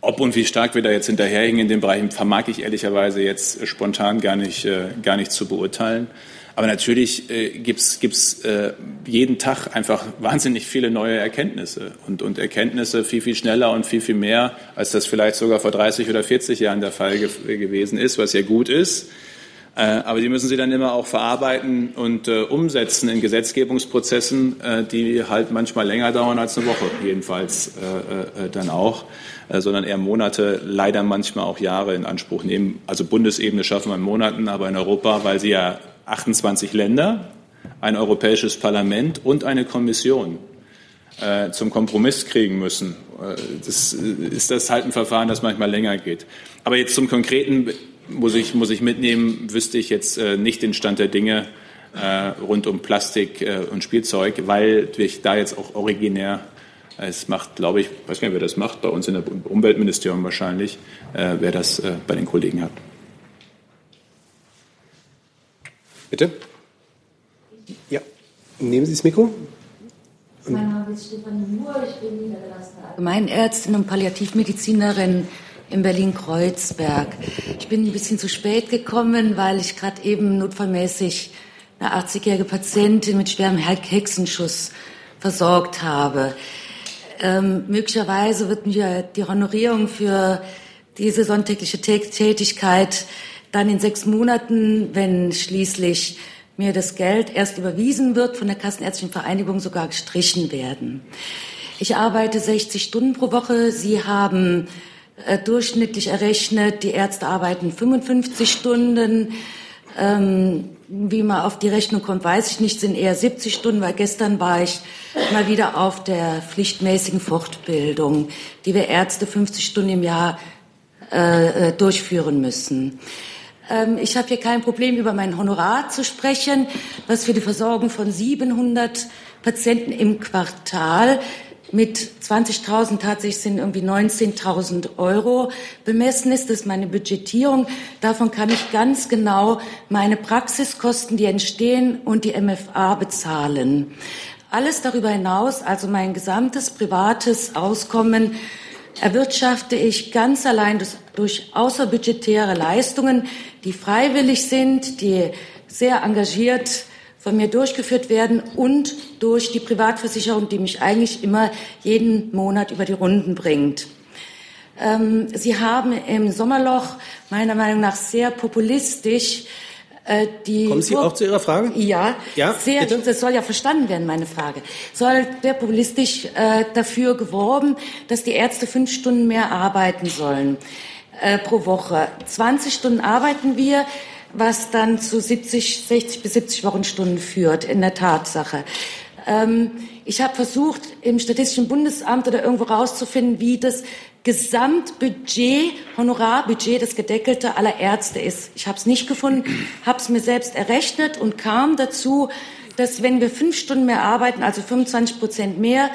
ob und wie stark wir da jetzt hinterherhängen in den Bereichen, vermag ich ehrlicherweise jetzt spontan gar nicht, äh, gar nicht zu beurteilen. Aber natürlich äh, gibt's gibt's äh, jeden Tag einfach wahnsinnig viele neue Erkenntnisse und, und Erkenntnisse viel, viel schneller und viel, viel mehr, als das vielleicht sogar vor 30 oder 40 Jahren der Fall ge gewesen ist, was ja gut ist. Äh, aber die müssen sie dann immer auch verarbeiten und äh, umsetzen in Gesetzgebungsprozessen, äh, die halt manchmal länger dauern als eine Woche, jedenfalls dann auch, sondern eher Monate, leider manchmal auch Jahre in Anspruch nehmen. Also Bundesebene schaffen wir in Monaten, aber in Europa, weil sie ja 28 Länder, ein Europäisches Parlament und eine Kommission zum Kompromiss kriegen müssen. Das ist das halt ein Verfahren, das manchmal länger geht. Aber jetzt zum Konkreten muss ich, muss ich mitnehmen, wüsste ich jetzt äh, nicht den Stand der Dinge äh, rund um Plastik äh, und Spielzeug, weil ich da jetzt auch originär es macht, glaube ich, weiß gar nicht, wer das macht, bei uns in der Umweltministerium wahrscheinlich, äh, wer das äh, bei den Kollegen hat. Bitte? Ja, nehmen Sie das Mikro. Mein Name ist Stefanie Muhr, ich bin niedergelassene Allgemeinärztin und Palliativmedizinerin in Berlin-Kreuzberg. Ich bin ein bisschen zu spät gekommen, weil ich gerade eben notfallmäßig eine 80-jährige Patientin mit schwerem Hexenschuss versorgt habe. Ähm, möglicherweise wird mir die Honorierung für diese sonntägliche Tätigkeit dann in sechs Monaten, wenn schließlich mir das Geld erst überwiesen wird, von der Kassenärztlichen Vereinigung sogar gestrichen werden. Ich arbeite 60 Stunden pro Woche. Sie haben durchschnittlich errechnet, die Ärzte arbeiten 55 Stunden. Ähm, wie man auf die Rechnung kommt, weiß ich nicht, sind eher 70 Stunden, weil gestern war ich mal wieder auf der pflichtmäßigen Fortbildung, die wir Ärzte 50 Stunden im Jahr äh, äh, durchführen müssen. Ähm, ich habe hier kein Problem, über mein Honorar zu sprechen, was für die Versorgung von 700 Patienten im Quartal mit 20.000 tatsächlich sind irgendwie 19.000 Euro bemessen ist. Das ist meine Budgetierung. Davon kann ich ganz genau meine Praxiskosten, die entstehen, und die MFA bezahlen. Alles darüber hinaus, also mein gesamtes privates Auskommen, erwirtschafte ich ganz allein durch außerbudgetäre Leistungen, die freiwillig sind, die sehr engagiert von mir durchgeführt werden und durch die Privatversicherung, die mich eigentlich immer jeden Monat über die Runden bringt. Ähm, Sie haben im Sommerloch meiner Meinung nach sehr populistisch äh, die Kommen Sie auch zu Ihrer Frage? Ja, ja sehr, bitte? das soll ja verstanden werden, meine Frage. Soll sehr populistisch äh, dafür geworben, dass die Ärzte fünf Stunden mehr arbeiten sollen äh, pro Woche. 20 Stunden arbeiten wir was dann zu 70, 60 bis 70 Wochenstunden führt in der Tatsache. Ähm, ich habe versucht, im Statistischen Bundesamt oder irgendwo rauszufinden, wie das Gesamtbudget, Honorarbudget, das gedeckelte aller Ärzte ist. Ich habe es nicht gefunden, habe es mir selbst errechnet und kam dazu, dass wenn wir fünf Stunden mehr arbeiten, also 25 Prozent mehr,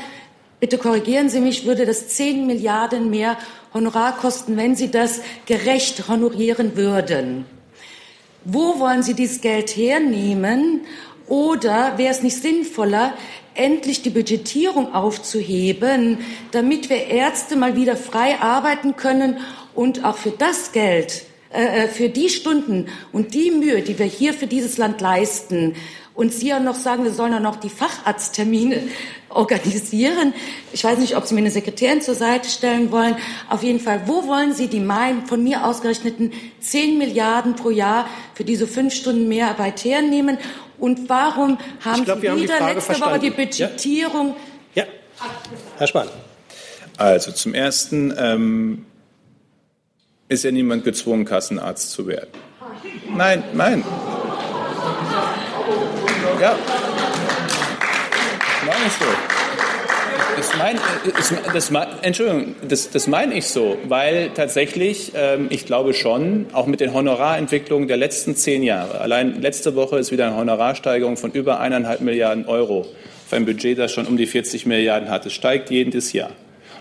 bitte korrigieren Sie mich, würde das 10 Milliarden mehr Honorar kosten, wenn Sie das gerecht honorieren würden. Wo wollen Sie dieses Geld hernehmen? Oder wäre es nicht sinnvoller, endlich die Budgetierung aufzuheben, damit wir Ärzte mal wieder frei arbeiten können und auch für das Geld, äh, äh für die Stunden und die Mühe, die wir hier für dieses Land leisten, und Sie ja noch sagen, wir sollen ja noch die Facharzttermine organisieren. Ich weiß nicht, ob Sie mir eine Sekretärin zur Seite stellen wollen. Auf jeden Fall, wo wollen Sie die mein, von mir ausgerechneten 10 Milliarden pro Jahr für diese fünf Stunden Mehrarbeit hernehmen? Und warum haben glaub, Sie wieder haben letzte verstanden. Woche die Budgetierung? Ja. ja. Herr Spahn. Also zum Ersten ähm, ist ja niemand gezwungen, Kassenarzt zu werden. Nein, nein. Ja. Ich so. Das meine, das, das, Entschuldigung, das, das meine ich so, weil tatsächlich, ähm, ich glaube schon, auch mit den Honorarentwicklungen der letzten zehn Jahre, allein letzte Woche ist wieder eine Honorarsteigerung von über eineinhalb Milliarden Euro auf ein Budget, das schon um die 40 Milliarden hat. Es steigt jedes Jahr.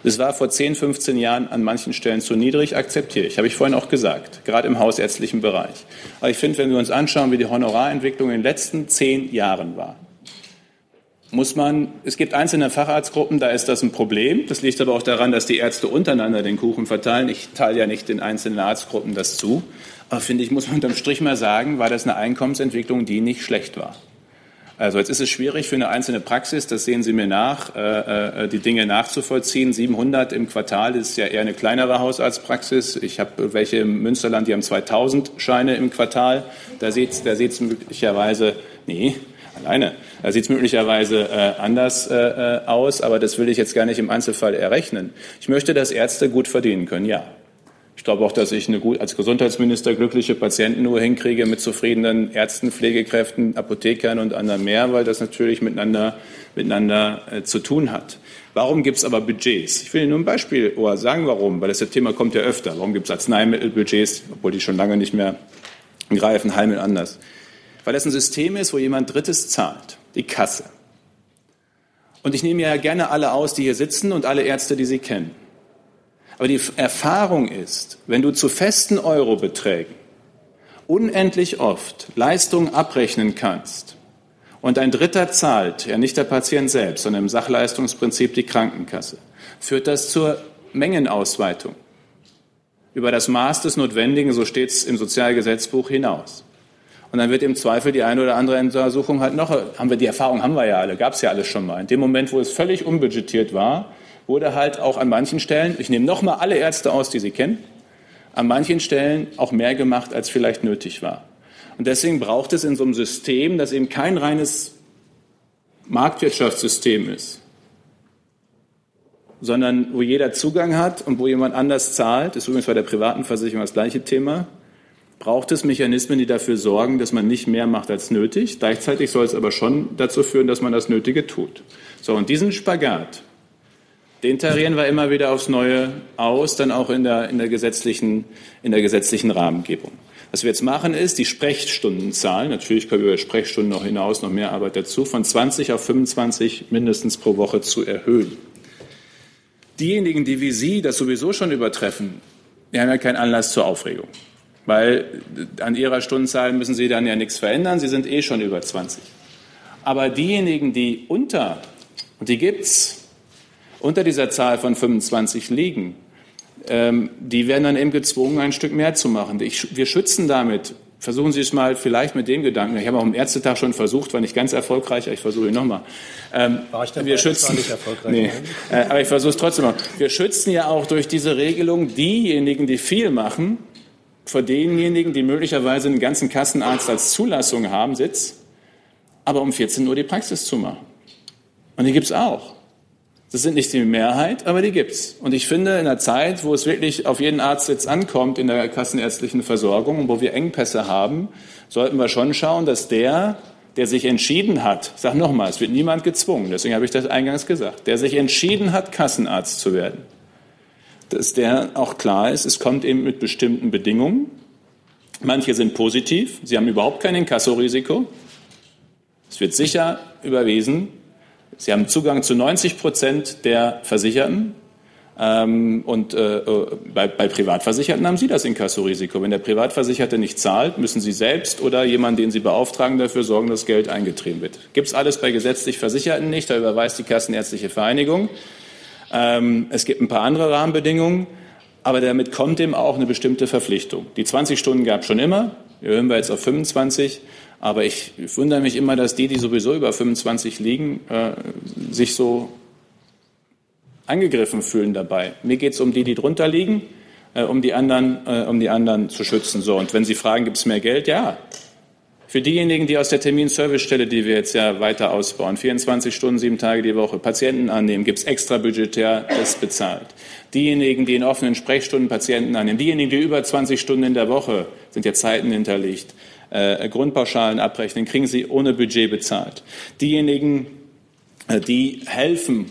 Es war vor 10, 15 Jahren an manchen Stellen zu niedrig, akzeptiere ich, habe ich vorhin auch gesagt, gerade im hausärztlichen Bereich. Aber ich finde, wenn wir uns anschauen, wie die Honorarentwicklung in den letzten zehn Jahren war, muss man, es gibt einzelne Facharztgruppen, da ist das ein Problem. Das liegt aber auch daran, dass die Ärzte untereinander den Kuchen verteilen. Ich teile ja nicht den einzelnen Arztgruppen das zu. Aber finde ich, muss man unterm Strich mal sagen, war das eine Einkommensentwicklung, die nicht schlecht war. Also jetzt ist es schwierig für eine einzelne Praxis, das sehen Sie mir nach, äh, äh, die Dinge nachzuvollziehen. 700 im Quartal ist ja eher eine kleinere Hausarztpraxis. Ich habe welche im Münsterland, die haben 2000 Scheine im Quartal. Da sieht es da sieht's möglicherweise, nee, alleine, da sieht es möglicherweise äh, anders äh, äh, aus, aber das will ich jetzt gar nicht im Einzelfall errechnen. Ich möchte, dass Ärzte gut verdienen können, ja. Ich glaube auch, dass ich eine gut, als Gesundheitsminister glückliche Patienten nur hinkriege mit zufriedenen Ärzten, Pflegekräften, Apothekern und anderen mehr, weil das natürlich miteinander, miteinander äh, zu tun hat. Warum gibt es aber Budgets? Ich will Ihnen nur ein Beispiel oder sagen, warum, weil das Thema kommt ja öfter. Warum gibt es Arzneimittelbudgets, obwohl die schon lange nicht mehr greifen, Heilmittel anders? Weil das ein System ist, wo jemand Drittes zahlt, die Kasse. Und ich nehme ja gerne alle aus, die hier sitzen und alle Ärzte, die Sie kennen. Aber die Erfahrung ist, wenn du zu festen Eurobeträgen unendlich oft Leistungen abrechnen kannst und ein Dritter zahlt, ja nicht der Patient selbst, sondern im Sachleistungsprinzip die Krankenkasse, führt das zur Mengenausweitung über das Maß des Notwendigen, so steht es im Sozialgesetzbuch, hinaus. Und dann wird im Zweifel die eine oder andere Untersuchung halt noch, haben wir die Erfahrung, haben wir ja alle, gab es ja alles schon mal. In dem Moment, wo es völlig unbudgetiert war, wurde halt auch an manchen Stellen, ich nehme nochmal alle Ärzte aus, die Sie kennen, an manchen Stellen auch mehr gemacht, als vielleicht nötig war. Und deswegen braucht es in so einem System, das eben kein reines Marktwirtschaftssystem ist, sondern wo jeder Zugang hat und wo jemand anders zahlt, ist übrigens bei der privaten Versicherung das gleiche Thema, braucht es Mechanismen, die dafür sorgen, dass man nicht mehr macht als nötig. Gleichzeitig soll es aber schon dazu führen, dass man das Nötige tut. So, und diesen Spagat, den tarieren wir immer wieder aufs Neue aus, dann auch in der, in der, gesetzlichen, in der gesetzlichen Rahmengebung. Was wir jetzt machen, ist die Sprechstundenzahl, natürlich können wir über Sprechstunden noch hinaus noch mehr Arbeit dazu, von 20 auf 25 mindestens pro Woche zu erhöhen. Diejenigen, die wie Sie das sowieso schon übertreffen, die haben ja keinen Anlass zur Aufregung. Weil an Ihrer Stundenzahl müssen Sie dann ja nichts verändern, Sie sind eh schon über 20. Aber diejenigen, die unter, und die gibt's, unter dieser Zahl von 25 liegen, ähm, die werden dann eben gezwungen, ein Stück mehr zu machen. Ich, wir schützen damit, versuchen Sie es mal vielleicht mit dem Gedanken, ich habe auch am Ärztetag schon versucht, war nicht ganz erfolgreich, ich versuche ihn nochmal. Ähm, war ich denn wir schützen, nicht erfolgreich? Nee, äh, aber ich versuche es trotzdem mal. Wir schützen ja auch durch diese Regelung diejenigen, die viel machen, vor denjenigen, die möglicherweise einen ganzen Kassenarzt als Zulassung haben, Sitz, aber um 14 Uhr die Praxis zu machen. Und die gibt es auch. Das sind nicht die Mehrheit, aber die gibt's. Und ich finde, in einer Zeit, wo es wirklich auf jeden Arzt jetzt ankommt in der kassenärztlichen Versorgung und wo wir Engpässe haben, sollten wir schon schauen, dass der, der sich entschieden hat, sage nochmal, es wird niemand gezwungen, deswegen habe ich das eingangs gesagt, der sich entschieden hat, Kassenarzt zu werden, dass der auch klar ist, es kommt eben mit bestimmten Bedingungen. Manche sind positiv, sie haben überhaupt kein Inkassorisiko. Es wird sicher überwiesen, Sie haben Zugang zu 90 Prozent der Versicherten. Ähm, und äh, äh, bei, bei, Privatversicherten haben Sie das Inkassorisiko. Wenn der Privatversicherte nicht zahlt, müssen Sie selbst oder jemand, den Sie beauftragen, dafür sorgen, dass Geld eingetrieben wird. Gibt es alles bei gesetzlich Versicherten nicht, da überweist die Kassenärztliche Vereinigung. Ähm, es gibt ein paar andere Rahmenbedingungen, aber damit kommt eben auch eine bestimmte Verpflichtung. Die 20 Stunden gab es schon immer, wir hören wir jetzt auf 25. Aber ich wundere mich immer, dass die, die sowieso über 25 liegen, äh, sich so angegriffen fühlen dabei. Mir geht es um die, die drunter liegen, äh, um, die anderen, äh, um die anderen zu schützen. So, und wenn Sie fragen, gibt es mehr Geld? Ja. Für diejenigen, die aus der Terminservicestelle, die wir jetzt ja weiter ausbauen, 24 Stunden, sieben Tage die Woche, Patienten annehmen, gibt es extra budgetär das bezahlt. Diejenigen, die in offenen Sprechstunden Patienten annehmen, diejenigen, die über 20 Stunden in der Woche, sind ja Zeiten hinterlegt, äh, Grundpauschalen abrechnen, kriegen sie ohne Budget bezahlt. Diejenigen, äh, die helfen,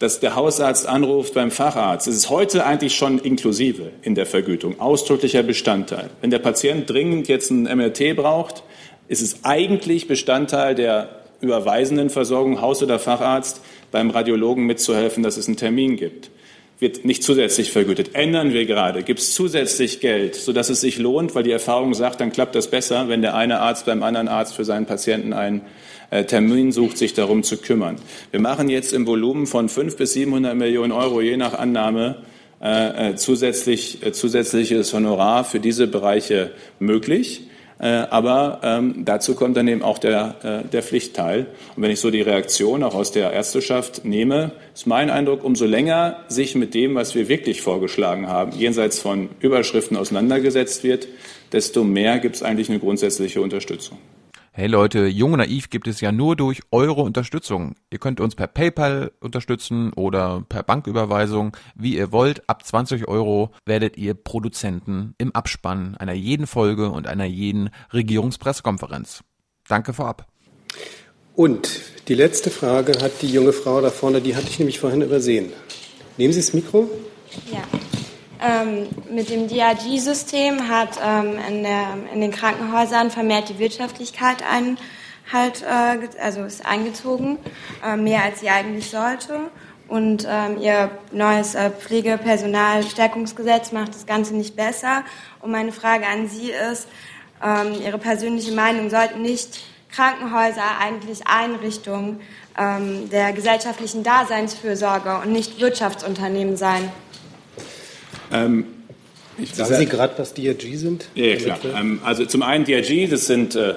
dass der Hausarzt anruft beim Facharzt, das ist heute eigentlich schon inklusive in der Vergütung, ausdrücklicher Bestandteil. Wenn der Patient dringend jetzt ein MRT braucht, ist es eigentlich Bestandteil der überweisenden Versorgung, Haus- oder Facharzt, beim Radiologen mitzuhelfen, dass es einen Termin gibt wird nicht zusätzlich vergütet. Ändern wir gerade, gibt es zusätzlich Geld, sodass es sich lohnt, weil die Erfahrung sagt, dann klappt das besser, wenn der eine Arzt beim anderen Arzt für seinen Patienten einen äh, Termin sucht, sich darum zu kümmern. Wir machen jetzt im Volumen von 500 bis 700 Millionen Euro, je nach Annahme, äh, äh zusätzlich, äh, zusätzliches Honorar für diese Bereiche möglich. Äh, aber ähm, dazu kommt dann eben auch der, äh, der Pflichtteil. Und wenn ich so die Reaktion auch aus der Ärzteschaft nehme, ist mein Eindruck, umso länger sich mit dem, was wir wirklich vorgeschlagen haben, jenseits von Überschriften auseinandergesetzt wird, desto mehr gibt es eigentlich eine grundsätzliche Unterstützung. Hey Leute, Jung und Naiv gibt es ja nur durch eure Unterstützung. Ihr könnt uns per PayPal unterstützen oder per Banküberweisung, wie ihr wollt. Ab 20 Euro werdet ihr Produzenten im Abspann einer jeden Folge und einer jeden Regierungspressekonferenz. Danke vorab. Und die letzte Frage hat die junge Frau da vorne, die hatte ich nämlich vorhin übersehen. Nehmen Sie das Mikro. Ja. Ähm, mit dem DRG-System hat ähm, in, der, in, den Krankenhäusern vermehrt die Wirtschaftlichkeit ein, halt, äh, also ist eingezogen, äh, mehr als sie eigentlich sollte. Und ähm, ihr neues äh, Pflegepersonalstärkungsgesetz macht das Ganze nicht besser. Und meine Frage an Sie ist, ähm, Ihre persönliche Meinung, sollten nicht Krankenhäuser eigentlich Einrichtungen ähm, der gesellschaftlichen Daseinsfürsorge und nicht Wirtschaftsunternehmen sein? Ähm, Sagen Sie gerade, was DRG sind? Ja, klar. Ähm, also zum einen DRG, das sind äh, äh,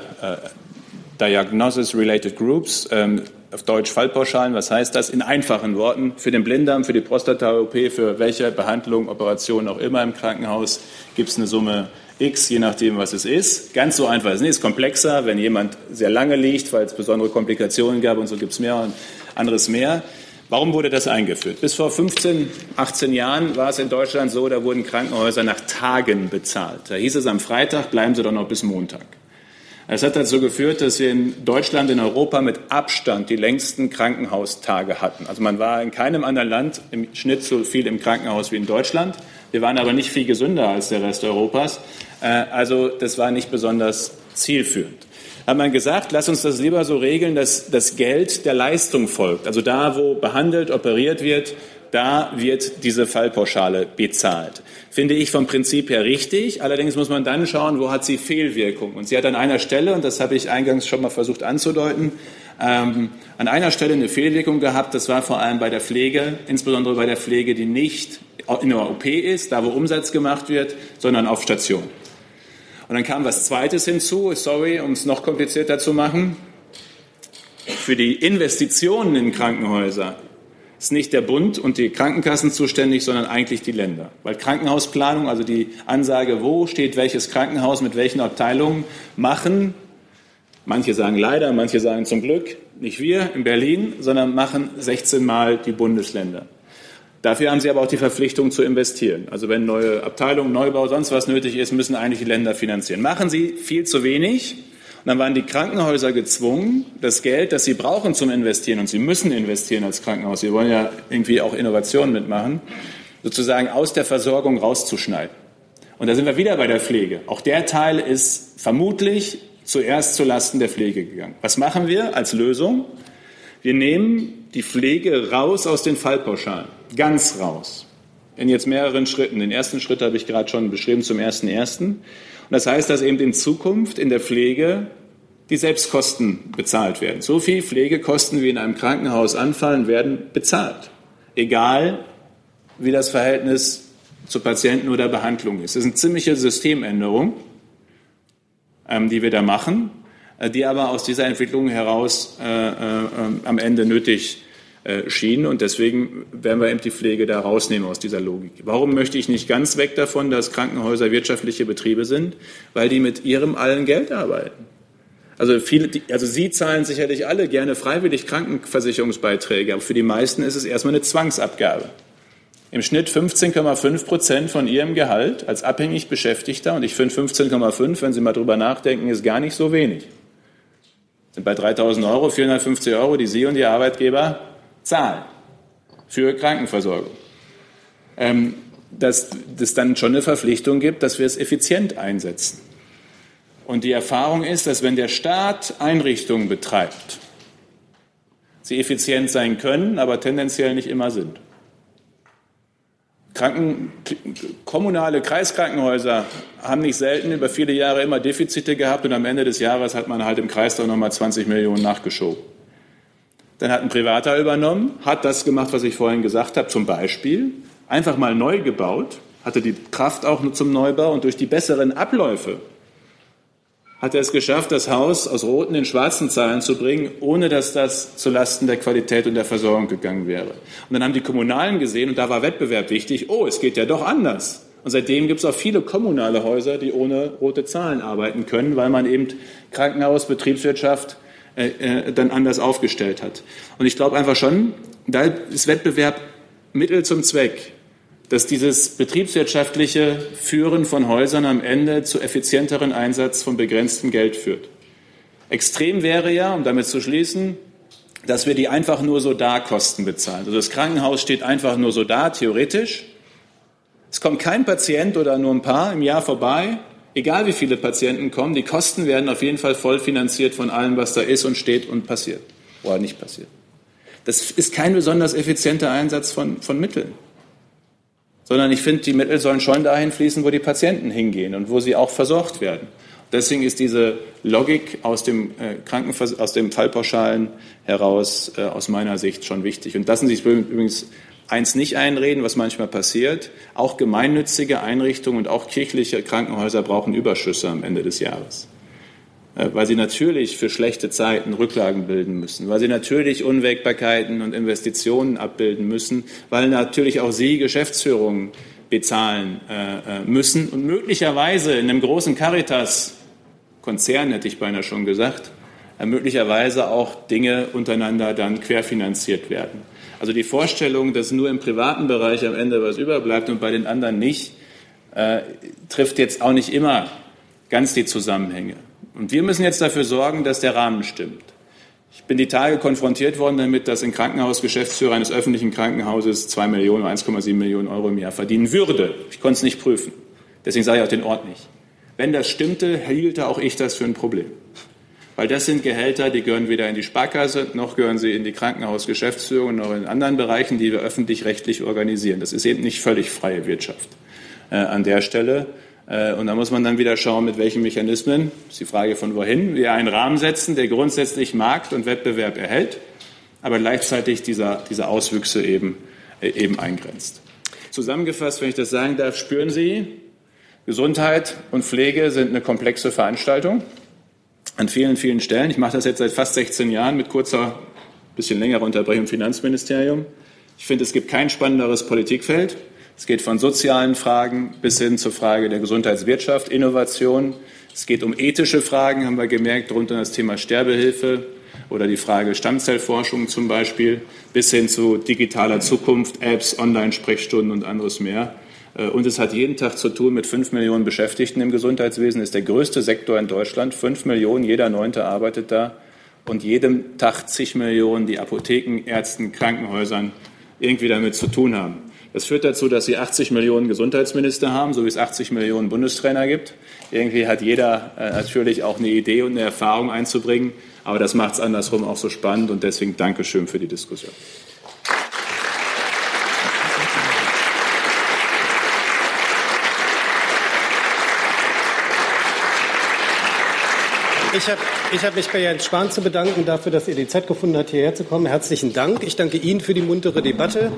Diagnosis Related Groups, ähm, auf Deutsch Fallpauschalen. Was heißt das? In einfachen Worten, für den Blinddarm, für die Prostata-OP, für welche Behandlung, Operation auch immer im Krankenhaus, gibt es eine Summe X, je nachdem, was es ist. Ganz so einfach ist es nicht, ist komplexer. Wenn jemand sehr lange liegt, weil es besondere Komplikationen gab und so gibt es mehr und anderes mehr. Warum wurde das eingeführt? Bis vor 15, 18 Jahren war es in Deutschland so, da wurden Krankenhäuser nach Tagen bezahlt. Da hieß es am Freitag, bleiben Sie doch noch bis Montag. Es hat dazu geführt, dass wir in Deutschland, in Europa mit Abstand die längsten Krankenhaustage hatten. Also man war in keinem anderen Land im Schnitt so viel im Krankenhaus wie in Deutschland. Wir waren aber nicht viel gesünder als der Rest Europas. Äh, also das war nicht besonders zielführend hat man gesagt, lass uns das lieber so regeln, dass das Geld der Leistung folgt. Also da, wo behandelt, operiert wird, da wird diese Fallpauschale bezahlt. Finde ich vom Prinzip her richtig. Allerdings muss man dann schauen, wo hat sie Fehlwirkung. Und sie hat an einer Stelle, und das habe ich eingangs schon mal versucht anzudeuten, ähm, an einer Stelle eine Fehlwirkung gehabt. Das war vor allem bei der Pflege, insbesondere bei der Pflege, die nicht in der OP ist, da wo Umsatz gemacht wird, sondern auf Station. Und dann kam was Zweites hinzu, sorry, um es noch komplizierter zu machen. Für die Investitionen in Krankenhäuser ist nicht der Bund und die Krankenkassen zuständig, sondern eigentlich die Länder. Weil Krankenhausplanung, also die Ansage, wo steht welches Krankenhaus mit welchen Abteilungen, machen, manche sagen leider, manche sagen zum Glück, nicht wir in Berlin, sondern machen 16 Mal die Bundesländer. Dafür haben sie aber auch die Verpflichtung zu investieren. Also wenn neue Abteilungen, Neubau, sonst was nötig ist, müssen eigentlich die Länder finanzieren. Machen sie viel zu wenig. Und dann waren die Krankenhäuser gezwungen, das Geld, das sie brauchen zum Investieren, und sie müssen investieren als Krankenhaus, sie wollen ja irgendwie auch Innovationen mitmachen, sozusagen aus der Versorgung rauszuschneiden. Und da sind wir wieder bei der Pflege. Auch der Teil ist vermutlich zuerst zulasten der Pflege gegangen. Was machen wir als Lösung? Wir nehmen die Pflege raus aus den Fallpauschalen ganz raus. In jetzt mehreren Schritten. Den ersten Schritt habe ich gerade schon beschrieben zum ersten ersten. Und das heißt, dass eben in Zukunft in der Pflege die Selbstkosten bezahlt werden. So viel Pflegekosten, wie in einem Krankenhaus anfallen, werden bezahlt. Egal, wie das Verhältnis zu Patienten oder Behandlung ist. Das ist eine ziemliche Systemänderung, ähm, die wir da machen, äh, die aber aus dieser Entwicklung heraus äh, äh, am Ende nötig äh, schien. Und deswegen werden wir eben die Pflege da rausnehmen aus dieser Logik. Warum möchte ich nicht ganz weg davon, dass Krankenhäuser wirtschaftliche Betriebe sind? Weil die mit ihrem allen Geld arbeiten. Also, viele, also Sie zahlen sicherlich alle gerne freiwillig Krankenversicherungsbeiträge, aber für die meisten ist es erstmal eine Zwangsabgabe. Im Schnitt 15,5 Prozent von Ihrem Gehalt als abhängig Beschäftigter. Und ich finde 15,5, wenn Sie mal drüber nachdenken, ist gar nicht so wenig. Sind bei 3.000 Euro 450 Euro, die Sie und Ihr Arbeitgeber zahlen für Krankenversorgung. Ähm, dass es dann schon eine Verpflichtung gibt, dass wir es effizient einsetzen. Und die Erfahrung ist, dass wenn der Staat Einrichtungen betreibt, sie effizient sein können, aber tendenziell nicht immer sind. Kranken, kommunale Kreiskrankenhäuser haben nicht selten über viele Jahre immer Defizite gehabt und am Ende des Jahres hat man halt im Kreis doch nochmal 20 Millionen nachgeschoben. Dann hat ein Privater übernommen, hat das gemacht, was ich vorhin gesagt habe, zum Beispiel einfach mal neu gebaut, hatte die Kraft auch zum Neubau und durch die besseren Abläufe hat er es geschafft, das Haus aus roten in schwarzen Zahlen zu bringen, ohne dass das zulasten der Qualität und der Versorgung gegangen wäre. Und dann haben die Kommunalen gesehen, und da war Wettbewerb wichtig, oh, es geht ja doch anders. Und seitdem gibt es auch viele kommunale Häuser, die ohne rote Zahlen arbeiten können, weil man eben Krankenhaus, Betriebswirtschaft, äh, äh, dann anders aufgestellt hat. Und ich glaube einfach schon, da ist Wettbewerb Mittel zum Zweck, dass dieses betriebswirtschaftliche Führen von Häusern am Ende zu effizienteren Einsatz von begrenztem Geld führt. Extrem wäre ja, um damit zu schließen, dass wir die einfach nur so da Kosten bezahlen. Also das Krankenhaus steht einfach nur so da, theoretisch. Es kommt kein Patient oder nur ein paar im Jahr vorbei egal wie viele Patienten kommen, die Kosten werden auf jeden Fall voll finanziert von allem, was da ist und steht und passiert oder nicht passiert. Das ist kein besonders effizienter Einsatz von, von Mitteln, sondern ich finde, die Mittel sollen schon dahin fließen, wo die Patienten hingehen und wo sie auch versorgt werden. Deswegen ist diese Logik aus dem, äh, Krankenvers aus dem Fallpauschalen heraus äh, aus meiner Sicht schon wichtig. Und lassen Sie sich übrigens eins nicht einreden, was manchmal passiert. Auch gemeinnützige Einrichtungen und auch kirchliche Krankenhäuser brauchen Überschüsse am Ende des Jahres. Äh, weil sie natürlich für schlechte Zeiten Rücklagen bilden müssen, weil sie natürlich Unwägbarkeiten und Investitionen abbilden müssen, weil natürlich auch sie Geschäftsführungen bezahlen äh, äh, müssen und möglicherweise in einem großen Caritas-Konzern, hätte ich beinahe schon gesagt, möglicherweise auch Dinge untereinander dann querfinanziert werden. Also die Vorstellung, dass nur im privaten Bereich am Ende was überbleibt und bei den anderen nicht, äh, trifft jetzt auch nicht immer ganz die Zusammenhänge. Und wir müssen jetzt dafür sorgen, dass der Rahmen stimmt. Ich bin die Tage konfrontiert worden damit, dass ein Krankenhausgeschäftsführer eines öffentlichen Krankenhauses zwei Millionen, 1,7 Millionen Euro im Jahr verdienen würde. Ich konnte es nicht prüfen. Deswegen sage ich auch den Ort nicht. Wenn das stimmte, hielte auch ich das für ein Problem. Weil das sind Gehälter, die gehören weder in die Sparkasse, noch gehören sie in die Krankenhausgeschäftsführung, noch in anderen Bereichen, die wir öffentlich-rechtlich organisieren. Das ist eben nicht völlig freie Wirtschaft äh, an der Stelle. Äh, und da muss man dann wieder schauen, mit welchen Mechanismen, ist die Frage von wohin, wir einen Rahmen setzen, der grundsätzlich Markt und Wettbewerb erhält, aber gleichzeitig dieser, diese Auswüchse eben, äh, eben eingrenzt. Zusammengefasst, wenn ich das sagen darf, spüren Sie, Gesundheit und Pflege sind eine komplexe Veranstaltung an vielen, vielen Stellen. Ich mache das jetzt seit fast 16 Jahren mit kurzer, bisschen längerer Unterbrechung im Finanzministerium. Ich finde, es gibt kein spannenderes Politikfeld. Es geht von sozialen Fragen bis hin zur Frage der Gesundheitswirtschaft, Innovation. Es geht um ethische Fragen, haben wir gemerkt, darunter das Thema Sterbehilfe oder die Frage Stammzellforschung zum Beispiel, bis hin zu digitaler Zukunft, Apps, Online-Sprechstunden und anderes mehr. Äh, und es hat jeden Tag zu tun mit fünf Millionen Beschäftigten im Gesundheitswesen. Ist der größte Sektor in Deutschland. Fünf Millionen, jeder Neunte arbeitet da. Und jedem Tag zig Millionen, die Apotheken, Ärzten, Krankenhäusern irgendwie damit zu tun haben. Das führt dazu, dass sie 80 Millionen Gesundheitsminister haben, so wie es 80 Millionen Bundestrainer gibt. Irgendwie hat jeder äh, natürlich auch eine Idee und eine Erfahrung einzubringen, aber das macht es andersrum auch so spannend und deswegen Dankeschön für die Diskussion. Ich habe hab mich bei Jens Spahn zu bedanken dafür, dass er die Zeit gefunden hat, hierher zu kommen. Herzlichen Dank. Ich danke Ihnen für die muntere Debatte.